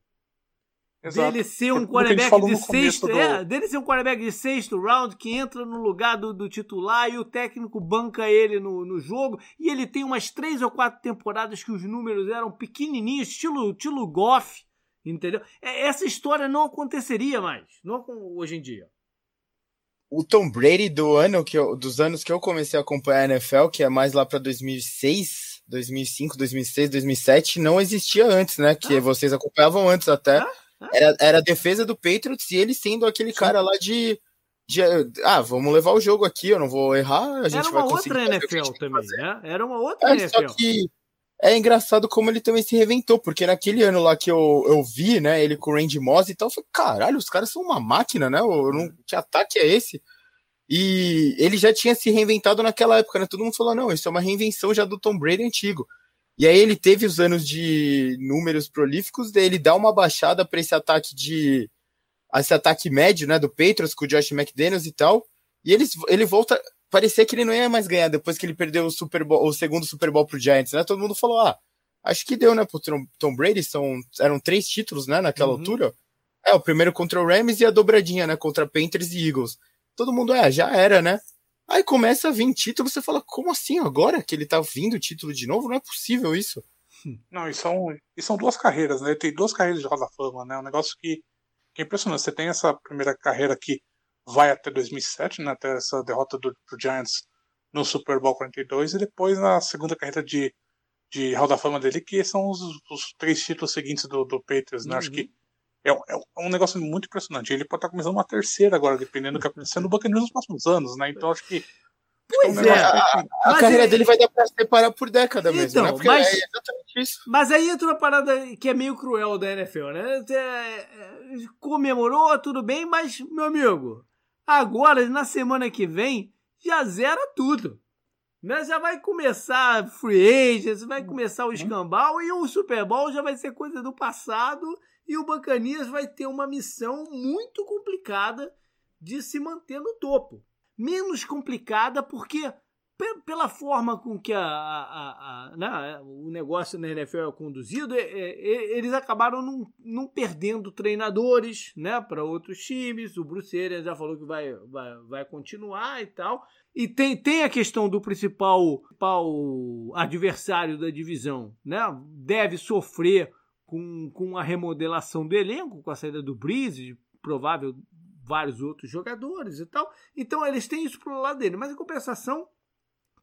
Exato. Dele ser um quarterback de sexto. Do... É, dele ser um quarterback de sexto round que entra no lugar do, do titular e o técnico banca ele no, no jogo. E ele tem umas três ou quatro temporadas que os números eram pequenininhos, estilo, estilo Goff Entendeu? É, essa história não aconteceria mais, não hoje em dia. O Tom Brady do ano que eu, dos anos que eu comecei a acompanhar a NFL, que é mais lá para 2006, 2005, 2006, 2007, não existia antes, né? Que ah. vocês acompanhavam antes até. Ah. Ah. Era, era a defesa do Patriots e ele sendo aquele Sim. cara lá de, de, ah, vamos levar o jogo aqui, eu não vou errar, a gente era vai uma outra NFL também, né? Era uma outra é, NFL. Só que é engraçado como ele também se reventou, porque naquele ano lá que eu, eu vi, né, ele com o Randy Moss e tal, eu falei, caralho, os caras são uma máquina, né? Eu não, que ataque é esse? E ele já tinha se reinventado naquela época, né? Todo mundo falou, não, isso é uma reinvenção já do Tom Brady antigo. E aí ele teve os anos de números prolíficos, daí ele dá uma baixada para esse ataque de esse ataque médio, né, do Patriots com o Josh McDaniels e tal. E ele, ele volta, parecia que ele não ia mais ganhar depois que ele perdeu o Super Bowl, o segundo Super Bowl pro Giants, né? Todo mundo falou: "Ah, acho que deu, né, pro Tom Brady, são eram três títulos, né, naquela uhum. altura. É, o primeiro contra o Rams e a dobradinha, né, contra Panthers e Eagles. Todo mundo é, já era, né? Aí começa a vir título, você fala, como assim agora que ele tá vindo título de novo? Não é possível isso. Não, e são, e são duas carreiras, né? Ele tem duas carreiras de Rosa Fama, né? Um negócio que, que é impressionante. Você tem essa primeira carreira que vai até 2007, né? Até essa derrota do, do Giants no Super Bowl 42, e depois na segunda carreira de, de Hall da Fama dele, que são os, os três títulos seguintes do, do Patriots, né? Uhum. Acho que é, é, um negócio muito impressionante. Ele pode estar começando uma terceira agora, dependendo do que acontecer no Buccaneers nos próximos anos, né? Então acho que. Pois é. A, a, a carreira é... dele vai dar pra separar por década então, mesmo, né? Porque mas, é exatamente isso. Mas aí entra uma parada que é meio cruel da NFL, né? É, é, comemorou, tudo bem, mas, meu amigo, agora, na semana que vem, já zera tudo. Né? Já vai começar free agents, vai começar o uhum. escambau e o Super Bowl já vai ser coisa do passado e o Bacanias vai ter uma missão muito complicada de se manter no topo. Menos complicada porque, pela forma com que a, a, a, né, o negócio na NFL é conduzido, é, é, eles acabaram não, não perdendo treinadores né, para outros times. O Bruce Arians já falou que vai, vai, vai continuar e tal. E tem, tem a questão do principal, principal adversário da divisão, né? Deve sofrer com, com a remodelação do elenco, com a saída do Breeze, provável vários outros jogadores e tal. Então eles têm isso pro lado dele, mas em compensação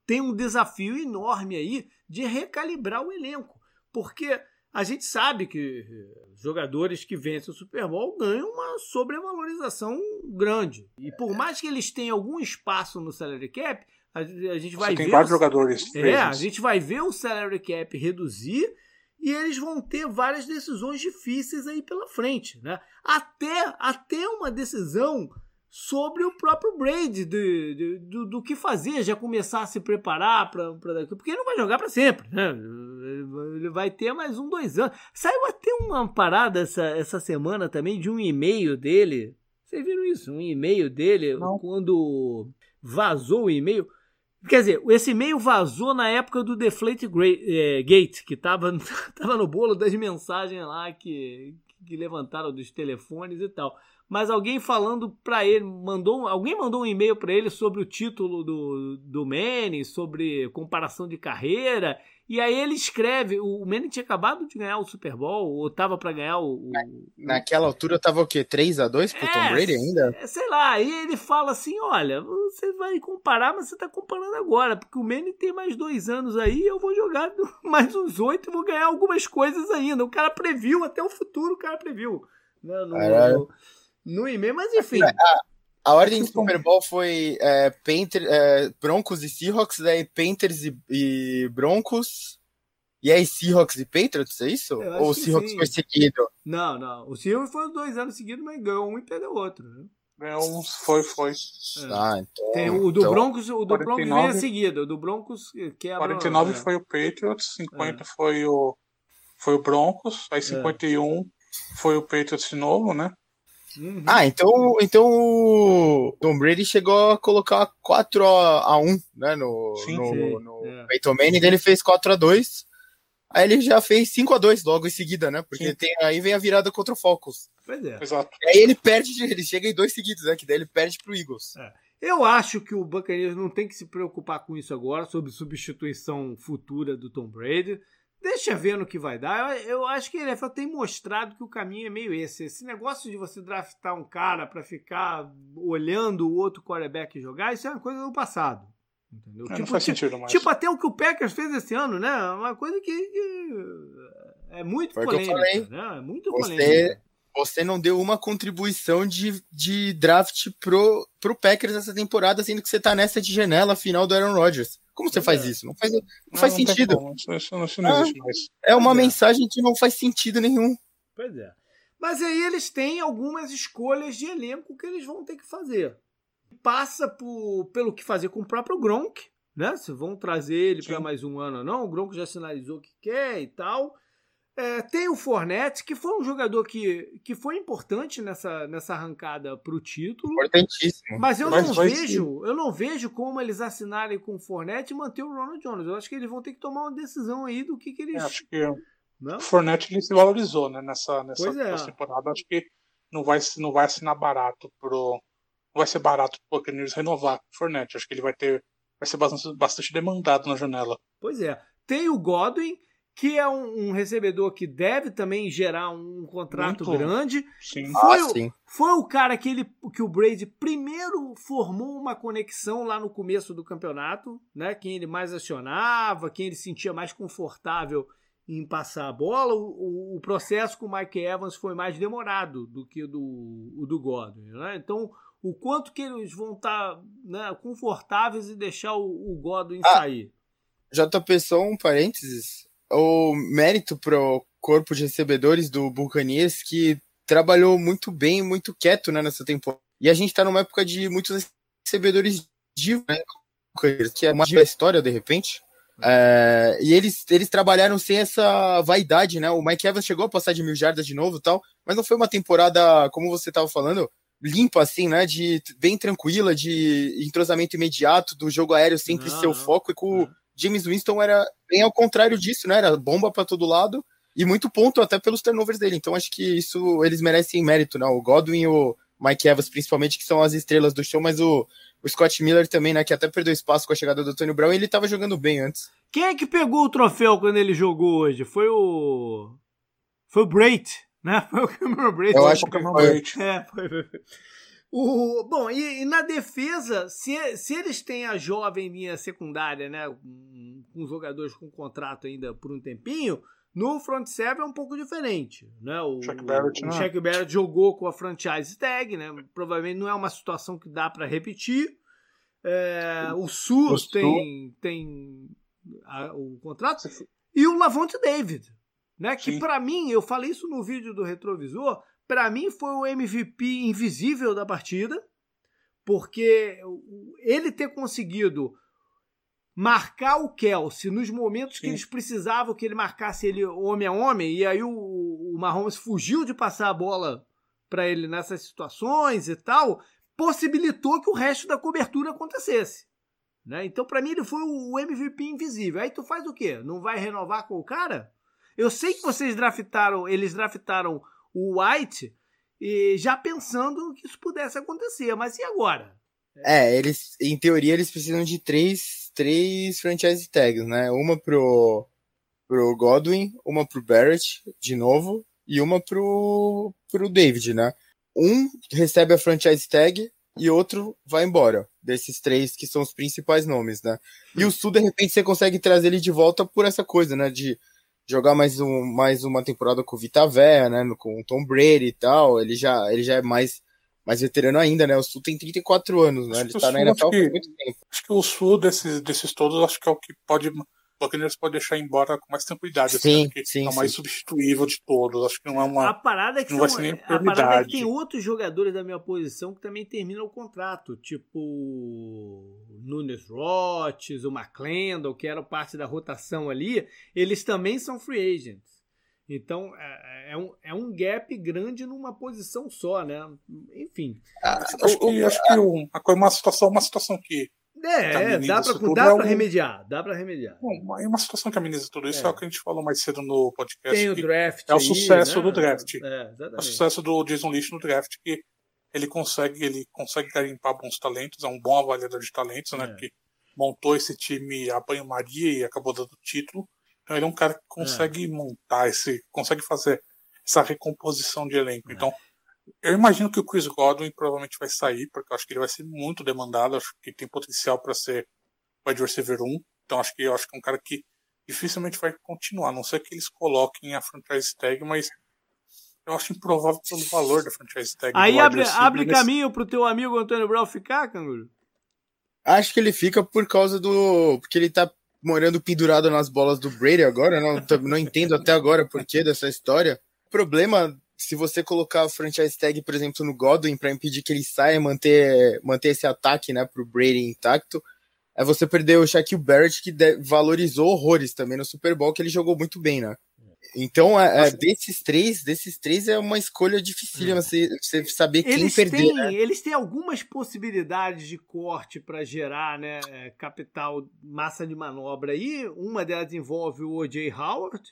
tem um desafio enorme aí de recalibrar o elenco, porque a gente sabe que jogadores que vencem o Super Bowl ganham uma sobrevalorização grande. E por mais que eles tenham algum espaço no salary cap, a, gente vai Você ver. Tem vários jogadores. É, a gente vai ver o salary cap reduzir e eles vão ter várias decisões difíceis aí pela frente, né? Até, até uma decisão sobre o próprio Brady, de, de, do, do que fazer, já começar a se preparar para porque ele não vai jogar para sempre, né? Ele vai ter mais um, dois anos. Saiu até uma parada essa, essa semana também de um e-mail dele. Vocês viram isso? Um e-mail dele, não. quando vazou o e-mail Quer dizer, esse e-mail vazou na época do Deflate é, Gate, que estava tava no bolo das mensagens lá que, que levantaram dos telefones e tal. Mas alguém falando para ele, mandou, alguém mandou um e-mail para ele sobre o título do, do Manny, sobre comparação de carreira, e aí ele escreve, o Manning tinha acabado de ganhar o Super Bowl, ou tava para ganhar o, o, Naquela altura tava o quê? 3 a 2 pro é, Tom Brady ainda? Sei lá, aí ele fala assim, olha, você vai comparar, mas você tá comparando agora, porque o Manning tem mais dois anos aí, eu vou jogar mais uns oito e vou ganhar algumas coisas ainda. O cara previu, até o futuro o cara previu. Né, no, no, no e-mail, mas enfim. É, a ordem do Super Bowl foi é, é, Broncos e Seahawks, daí Panthers e, e, Broncos, e aí Seahawks e Patriots, é isso? Ou o Seahawks sim. foi seguido? Não, não. O Seahawks foi dois anos seguidos, mas ganhou um e perdeu outro. Né? Ganhou um, foi, foi. É. Ah, então, Tem o do então, Broncos, o do 49, Broncos veio a seguida. O do Broncos quebra. 49 é. foi o Patriots, 50 é. foi o foi o Broncos, aí 51 é. foi o Patriots de novo, né? Uhum. Ah, então, então o Tom Brady chegou a colocar 4 a 1 né, no, sim, no, sim. no é. Peyton Manning, ele fez 4 a 2 Aí ele já fez 5 a 2 logo em seguida, né? Porque tem, aí vem a virada contra o Focus. Pois é. Exato. E aí ele perde, ele chega em dois seguidos, né? Que daí ele perde pro Eagles. É. Eu acho que o Buccaneers não tem que se preocupar com isso agora, sobre substituição futura do Tom Brady. Deixa ver no que vai dar. Eu, eu acho que ele tem mostrado que o caminho é meio esse. Esse negócio de você draftar um cara para ficar olhando o outro quarterback jogar, isso é uma coisa do passado. Entendeu? É, tipo, não faz tipo, sentido mais. Tipo até o que o Packers fez esse ano, né? Uma coisa que, que é muito Foi polêmica. Né? É muito você, polêmica. Você não deu uma contribuição de, de draft pro, pro Packers essa temporada, sendo que você tá nessa de janela final do Aaron Rodgers. Como você faz isso? Não faz, não, não faz não sentido. Isso, não, isso não existe mais. É uma é. mensagem que não faz sentido nenhum. Pois é. Mas aí eles têm algumas escolhas de elenco que eles vão ter que fazer. Passa por, pelo que fazer com o próprio Gronk, né? Se vão trazer ele para mais um ano ou não. O Gronco já sinalizou que quer e tal. É, tem o Fornette, que foi um jogador que, que foi importante nessa, nessa arrancada para o título. Importantíssimo. Mas eu mas não vejo, eu não vejo como eles assinarem com o Fornette e manter o Ronald Jones. Eu acho que eles vão ter que tomar uma decisão aí do que, que eles. É, acho que não? o Fornette ele se valorizou né, nessa, nessa, é. nessa temporada. Acho que não vai, não vai assinar barato pro. Não vai ser barato pro Buccaneers renovar o Fornette. Acho que ele vai ter. Vai ser bastante, bastante demandado na janela. Pois é. Tem o Godwin que é um, um, recebedor que deve também gerar um contrato Muito. grande. Sim. Foi, ah, o, sim. foi o cara que, ele, que o Brady primeiro formou uma conexão lá no começo do campeonato, né? Quem ele mais acionava, quem ele sentia mais confortável em passar a bola. O, o processo com o Mike Evans foi mais demorado do que o do, o do Godwin, né? Então, o quanto que eles vão estar tá, né, confortáveis e deixar o, o Godwin ah, sair. JP, só um parênteses o mérito pro corpo de recebedores do Buccaneers que trabalhou muito bem, muito quieto né, nessa temporada. E a gente está numa época de muitos recebedores divos, né, que é uma história de repente. É, e eles, eles trabalharam sem essa vaidade, né? O Mike Evans chegou a passar de mil jardas de novo tal, mas não foi uma temporada, como você estava falando, limpa, assim, né? De bem tranquila, de entrosamento imediato, do jogo aéreo sempre não, ser o foco e com, James Winston era bem ao contrário disso, né? Era bomba para todo lado e muito ponto até pelos turnovers dele. Então acho que isso eles merecem mérito, né? O Godwin e o Mike Evans, principalmente, que são as estrelas do show, mas o, o Scott Miller também, né? Que até perdeu espaço com a chegada do Tony Brown e ele tava jogando bem antes. Quem é que pegou o troféu quando ele jogou hoje? Foi o. Foi o Brait, né? Foi o Cameron Brait. Eu acho que foi. É, foi. O, bom, e, e, na defesa, se, se eles têm a jovem linha secundária, né, com jogadores com contrato ainda por um tempinho, no front seven é um pouco diferente, né? O Shaq Barrett, o, Shaq Barrett jogou com a franchise tag, né? Provavelmente não é uma situação que dá para repetir. É, o Sus tem, tem a, o contrato e o Lavonte David, né? Que para mim, eu falei isso no vídeo do retrovisor, para mim foi o MVP invisível da partida, porque ele ter conseguido marcar o Kelsey nos momentos Sim. que eles precisavam que ele marcasse ele homem a homem, e aí o, o Mahomes fugiu de passar a bola para ele nessas situações e tal, possibilitou que o resto da cobertura acontecesse. Né? Então, para mim, ele foi o MVP invisível. Aí tu faz o quê? Não vai renovar com o cara? Eu sei que vocês draftaram, eles draftaram o White e já pensando que isso pudesse acontecer. Mas e agora? É, eles, em teoria, eles precisam de três, três franchise tags, né? Uma pro, pro Godwin, uma pro Barrett, de novo, e uma pro, pro David, né? Um recebe a franchise tag e outro vai embora. Desses três que são os principais nomes, né? E o Sul, de repente, você consegue trazer ele de volta por essa coisa, né? De jogar mais, um, mais uma temporada com o Vitavé, né, com o Tom Brady e tal, ele já, ele já é mais, mais veterano ainda, né, o Sul tem 34 anos, né, ele tá na NFL há muito tempo. Acho que o Sul desses, desses todos, acho que é o que pode Buccaneers pode deixar embora com mais tranquilidade. Sim, assim, sim, é o mais sim. substituível de todos. Acho que não é uma. A parada é que, não vai ser nem a parada é que tem outros jogadores da minha posição que também terminam o contrato, tipo Nunes Roches, o McClendon, que eram parte da rotação ali, eles também são free agents. Então é, é, um, é um gap grande numa posição só, né? Enfim. Ah, acho, que, acho que uma situação, uma situação que é, dá pra, dá é pra remediar, dá pra remediar. Bom, é uma situação que ameniza tudo isso, é. é. o que a gente falou mais cedo no podcast. Tem o draft. É o sucesso aí, né? do draft. É, é, o sucesso do Jason Lynch no draft, que ele consegue, ele consegue garimpar bons talentos, é um bom avaliador de talentos, né? É. Que montou esse time a banho-maria e acabou dando título. Então ele é um cara que consegue é. montar esse, consegue fazer essa recomposição de elenco. Então eu imagino que o Chris Godwin provavelmente vai sair, porque eu acho que ele vai ser muito demandado, acho que tem potencial para ser wide receiver 1. Então acho que eu acho que é um cara que dificilmente vai continuar, a não ser que eles coloquem a franchise tag, mas eu acho improvável pelo valor da franchise tag. Aí abre, abre nesse... caminho pro teu amigo Antônio Brown ficar, Canguru? Acho que ele fica por causa do. Porque ele tá morando pendurado nas bolas do Brady agora, não, não entendo até agora por que dessa história. O problema se você colocar o franchise tag, por exemplo, no Godwin para impedir que ele saia, manter, manter esse ataque, né, pro Brady intacto, é você perder o Shaquille Barrett, que valorizou horrores também no Super Bowl, que ele jogou muito bem, né? Então, é, é, desses três, desses três é uma escolha dificílima é. você, você saber quem eles perder. Têm, né? Eles têm algumas possibilidades de corte para gerar né, capital, massa de manobra aí. Uma delas envolve o O.J. Howard,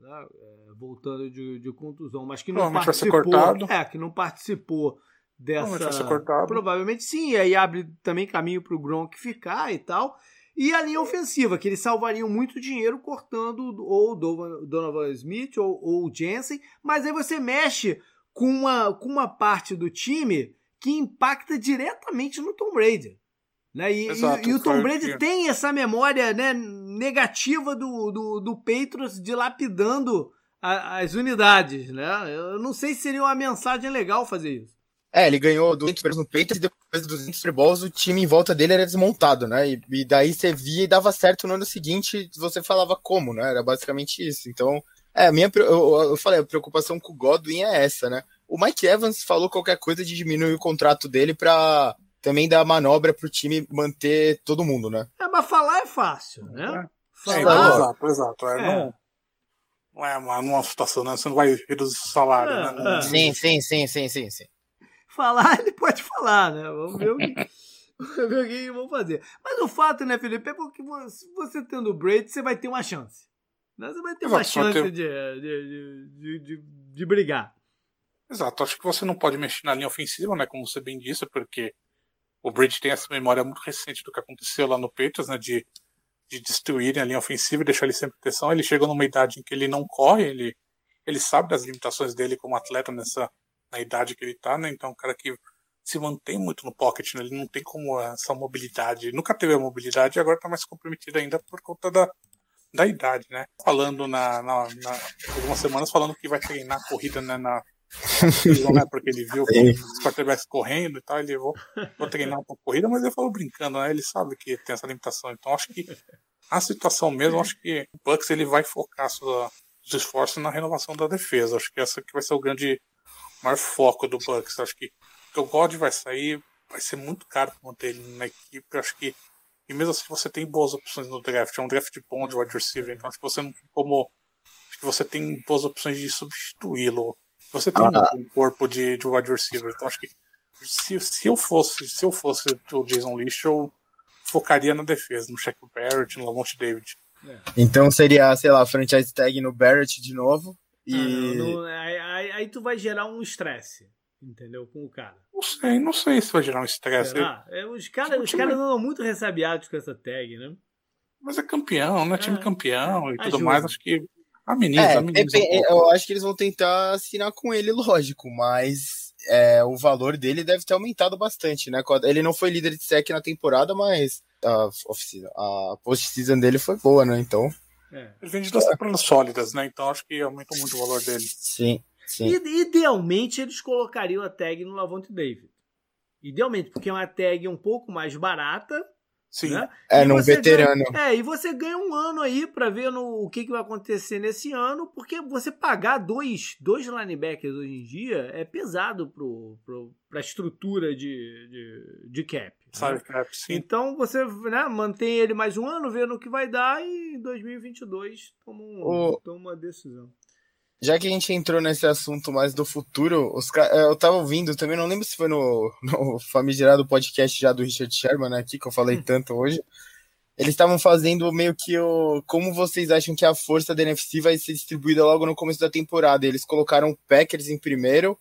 né, é, voltando de, de, contusão, mas que não participou. É, que não participou dessa. Provavelmente sim, e aí abre também caminho para o Gronk ficar e tal. E a linha ofensiva, que eles salvariam muito dinheiro cortando ou Donovan Smith ou, ou Jensen, mas aí você mexe com uma, com uma parte do time que impacta diretamente no Tom Brady. Né? E, Exato, e, e o Tom Brady que... tem essa memória né, negativa do, do, do Patriots dilapidando a, as unidades. Né? Eu não sei se seria uma mensagem legal fazer isso. É, ele ganhou 200 Super no peito e depois dos 200 Super Bowls o time em volta dele era desmontado, né? E, e, daí você via e dava certo no ano seguinte, você falava como, né? Era basicamente isso. Então, é, a minha, eu, eu falei, a preocupação com o Godwin é essa, né? O Mike Evans falou qualquer coisa de diminuir o contrato dele pra também dar manobra pro time manter todo mundo, né? É, mas falar é fácil, né? É. Falar... É, exato, exato. É, é. Não, não é uma, uma situação, né? Você não vai reduzir o salário, é, né? É. Sim, sim, sim, sim, sim, sim falar, ele pode falar, né? Vamos ver o que, vamos ver o que vão fazer. Mas o fato, né, Felipe, é porque você tendo o Brady, você vai ter uma chance. Né? Você vai ter uma chance ter... De, de, de, de, de brigar. Exato, acho que você não pode mexer na linha ofensiva, né? Como você bem disse, porque o Brady tem essa memória muito recente do que aconteceu lá no Patriots, né? De, de destruírem a linha ofensiva e deixar ele sem proteção. Ele chegou numa idade em que ele não corre, ele, ele sabe das limitações dele como atleta nessa, na idade que ele tá, né? Então, é um cara que se mantém muito no pocket, né? Ele não tem como essa mobilidade. Nunca teve a mobilidade e agora tá mais comprometido ainda por conta da, da idade, né? Falando na, na, na algumas semanas falando que vai treinar corrida né, na porque ele viu os quarterbacks correndo e tal, ele vou, vou treinar uma corrida, mas ele falou brincando, né? Ele sabe que tem essa limitação. Então acho que a situação mesmo, acho que o Bucks ele vai focar sua, os esforços na renovação da defesa. Acho que essa que vai ser o grande maior foco do Bucks. Acho que o God vai sair, vai ser muito caro manter ele na equipe. Acho que, e mesmo assim, você tem boas opções no draft. É um draft bom de wide receiver, então acho que você não tem como. Acho que você tem boas opções de substituí-lo. Você tem ah. um corpo de, de wide receiver, então acho que se, se eu fosse se eu fosse o Jason Leach, eu focaria na defesa, no Shaq Barrett, no Lamont David. É. Então seria, sei lá, franchise tag no Barrett de novo e... Não, não, aí, aí, aí, tu vai gerar um estresse, entendeu? Com o cara. Não sei, não sei se vai gerar um estresse. É, os caras os cara andam muito ressabiados com essa tag, né? Mas é campeão, né? Time é. campeão e tudo mais. Acho que ameniza, é, ameniza um Eu acho que eles vão tentar assinar com ele, lógico, mas é, o valor dele deve ter aumentado bastante, né? Ele não foi líder de sec na temporada, mas a, a post-season dele foi boa, né? Então. É. Ele vende duas temporadas sólidas, né? Então acho que aumenta muito o valor dele. Sim. sim. Idealmente eles colocariam a tag no Lavonte David. Idealmente, porque é uma tag um pouco mais barata. Sim. Né? É, num veterano. Ganha, é, e você ganha um ano aí para ver no, o que, que vai acontecer nesse ano, porque você pagar dois, dois linebackers hoje em dia é pesado pro, pro, pra estrutura de, de, de cap. Sabe, né? sim. Então você né, mantém ele mais um ano, vendo o que vai dar e em 2022 toma, um, o... toma uma decisão. Já que a gente entrou nesse assunto mais do futuro, os, é, eu tava ouvindo também, não lembro se foi no, no famigerado podcast já do Richard Sherman né, aqui, que eu falei hum. tanto hoje. Eles estavam fazendo meio que o. Como vocês acham que a força da NFC vai ser distribuída logo no começo da temporada? Eles colocaram o Packers em primeiro,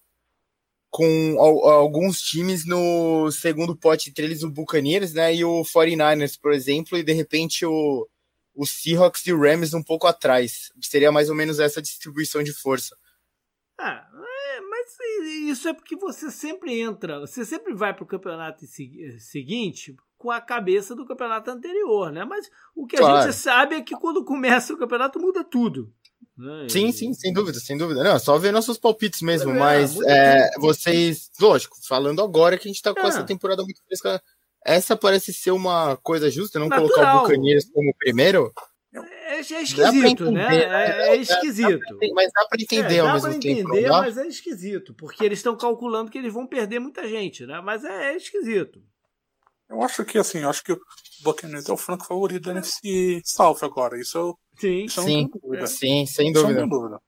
com alguns times no segundo pote, entre eles o Buccaneers, né, e o 49ers, por exemplo, e de repente o, o Seahawks e o Rams um pouco atrás. Seria mais ou menos essa distribuição de força. Ah, é, mas isso é porque você sempre entra, você sempre vai para o campeonato seguinte com a cabeça do campeonato anterior, né? Mas o que claro. a gente sabe é que quando começa o campeonato muda tudo. Né? Sim, sim, sem dúvida, sem dúvida. Não, só ver nossos palpites mesmo, é, mas é, vocês, lógico, falando agora que a gente tá com é. essa temporada muito fresca, essa parece ser uma coisa justa, não Natural. colocar o Buccaneers como primeiro. É, é esquisito, né? É, é, é esquisito. mas dá para entender ao mesmo tempo. Entender, mas é esquisito, porque eles estão calculando que eles vão perder muita gente, né? Mas é, esquisito. Eu acho que assim, eu acho que o Buccaneers é o franco favorito da NFC South agora. Isso eu, sim, isso sim, sim, sem dúvida. Sem dúvida.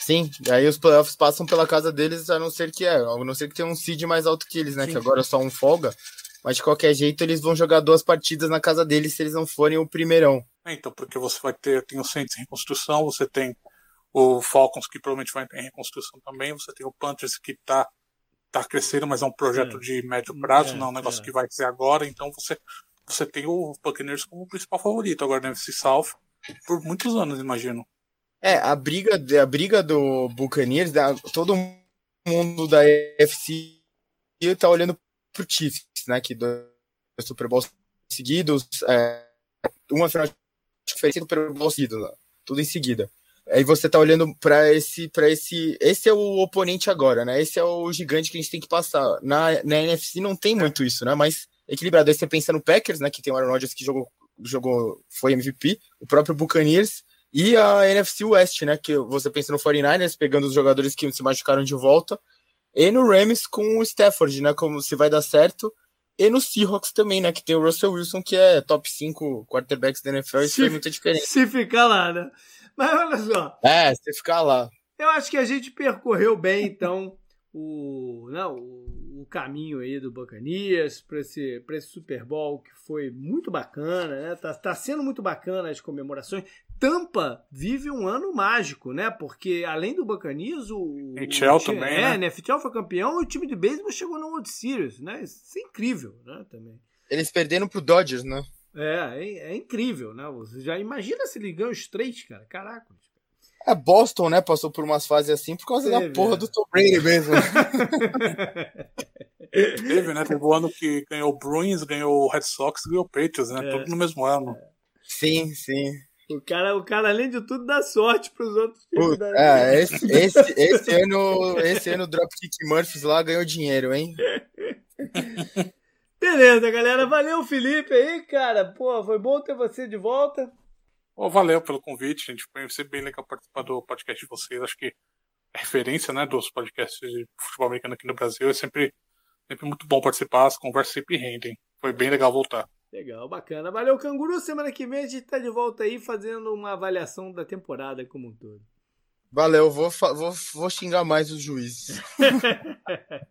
Sim, aí os playoffs passam pela casa deles, a não ser que é, a não ser que tenha um seed mais alto que eles, né? Sim. Que agora é só um folga. Mas de qualquer jeito, eles vão jogar duas partidas na casa deles se eles não forem o primeirão. É, então, porque você vai ter, tem o Saints em reconstrução, você tem o Falcons que provavelmente vai entrar em reconstrução também, você tem o Panthers que tá, tá crescendo, mas é um projeto é. de médio prazo, é, não é um negócio é. que vai ser agora, então você, você tem o Buccaneers como o principal favorito agora no NFC South por muitos anos, imagino. É, a briga, a briga do Buccaneers, da, todo mundo da FC tá olhando pro Chiefs, né? Que do Super Bowl seguidos, é, uma final de conferência do Super Bowl seguido, né, tudo em seguida. Aí você tá olhando para esse, para esse, esse é o oponente agora, né? Esse é o gigante que a gente tem que passar. Na, na NFC não tem muito isso, né? Mas equilibrado. Aí você pensa no Packers, né? Que tem o Aaron Rodgers que jogou, jogou, foi MVP, o próprio Buccaneers e a NFC West, né? Que você pensa no 49ers, pegando os jogadores que se machucaram de volta, e no Rams com o Stafford, né? Como se vai dar certo. E no Seahawks também, né? Que tem o Russell Wilson, que é top 5 quarterbacks da NFL, isso se, faz muita diferença. Se ficar lá, né? Mas olha só. É, se ficar lá. Eu acho que a gente percorreu bem, então, o, não, o, o caminho aí do Bacanias para esse, esse Super Bowl, que foi muito bacana, né? Tá, tá sendo muito bacana as comemorações. Tampa vive um ano mágico, né? Porque além do Bacanias, o. NHL também. É, né? NFL foi campeão e o time de beisebol chegou no World Series, né? Isso é incrível, né? Também. Eles perderam pro Dodgers, né? É, é, é incrível, né? Você já imagina se ele ganha os três, cara. Caraca. É, Boston, né? Passou por umas fases assim por causa Teve, da porra é. do Tom Brady mesmo. Teve, né? Teve o ano que ganhou o Bruins, ganhou o Red Sox, ganhou o Patriots, né? É. Tudo no mesmo ano. Sim, sim. O cara, o cara, além de tudo, dá sorte pros outros times da É, esse, esse, esse, ano, esse ano o Dropkick Murphys lá ganhou dinheiro, hein? Beleza, galera. Valeu, Felipe, aí, cara. Pô, foi bom ter você de volta. Oh, valeu pelo convite, gente. Foi sempre bem legal participar do podcast de vocês. Acho que a referência né, dos podcasts de futebol americano aqui no Brasil é sempre, sempre muito bom participar. As conversas sempre rendem. Foi bem legal voltar. Legal, bacana. Valeu, Canguru. Semana que vem a gente tá de volta aí fazendo uma avaliação da temporada como um todo. Valeu, vou, vou, vou xingar mais os juízes.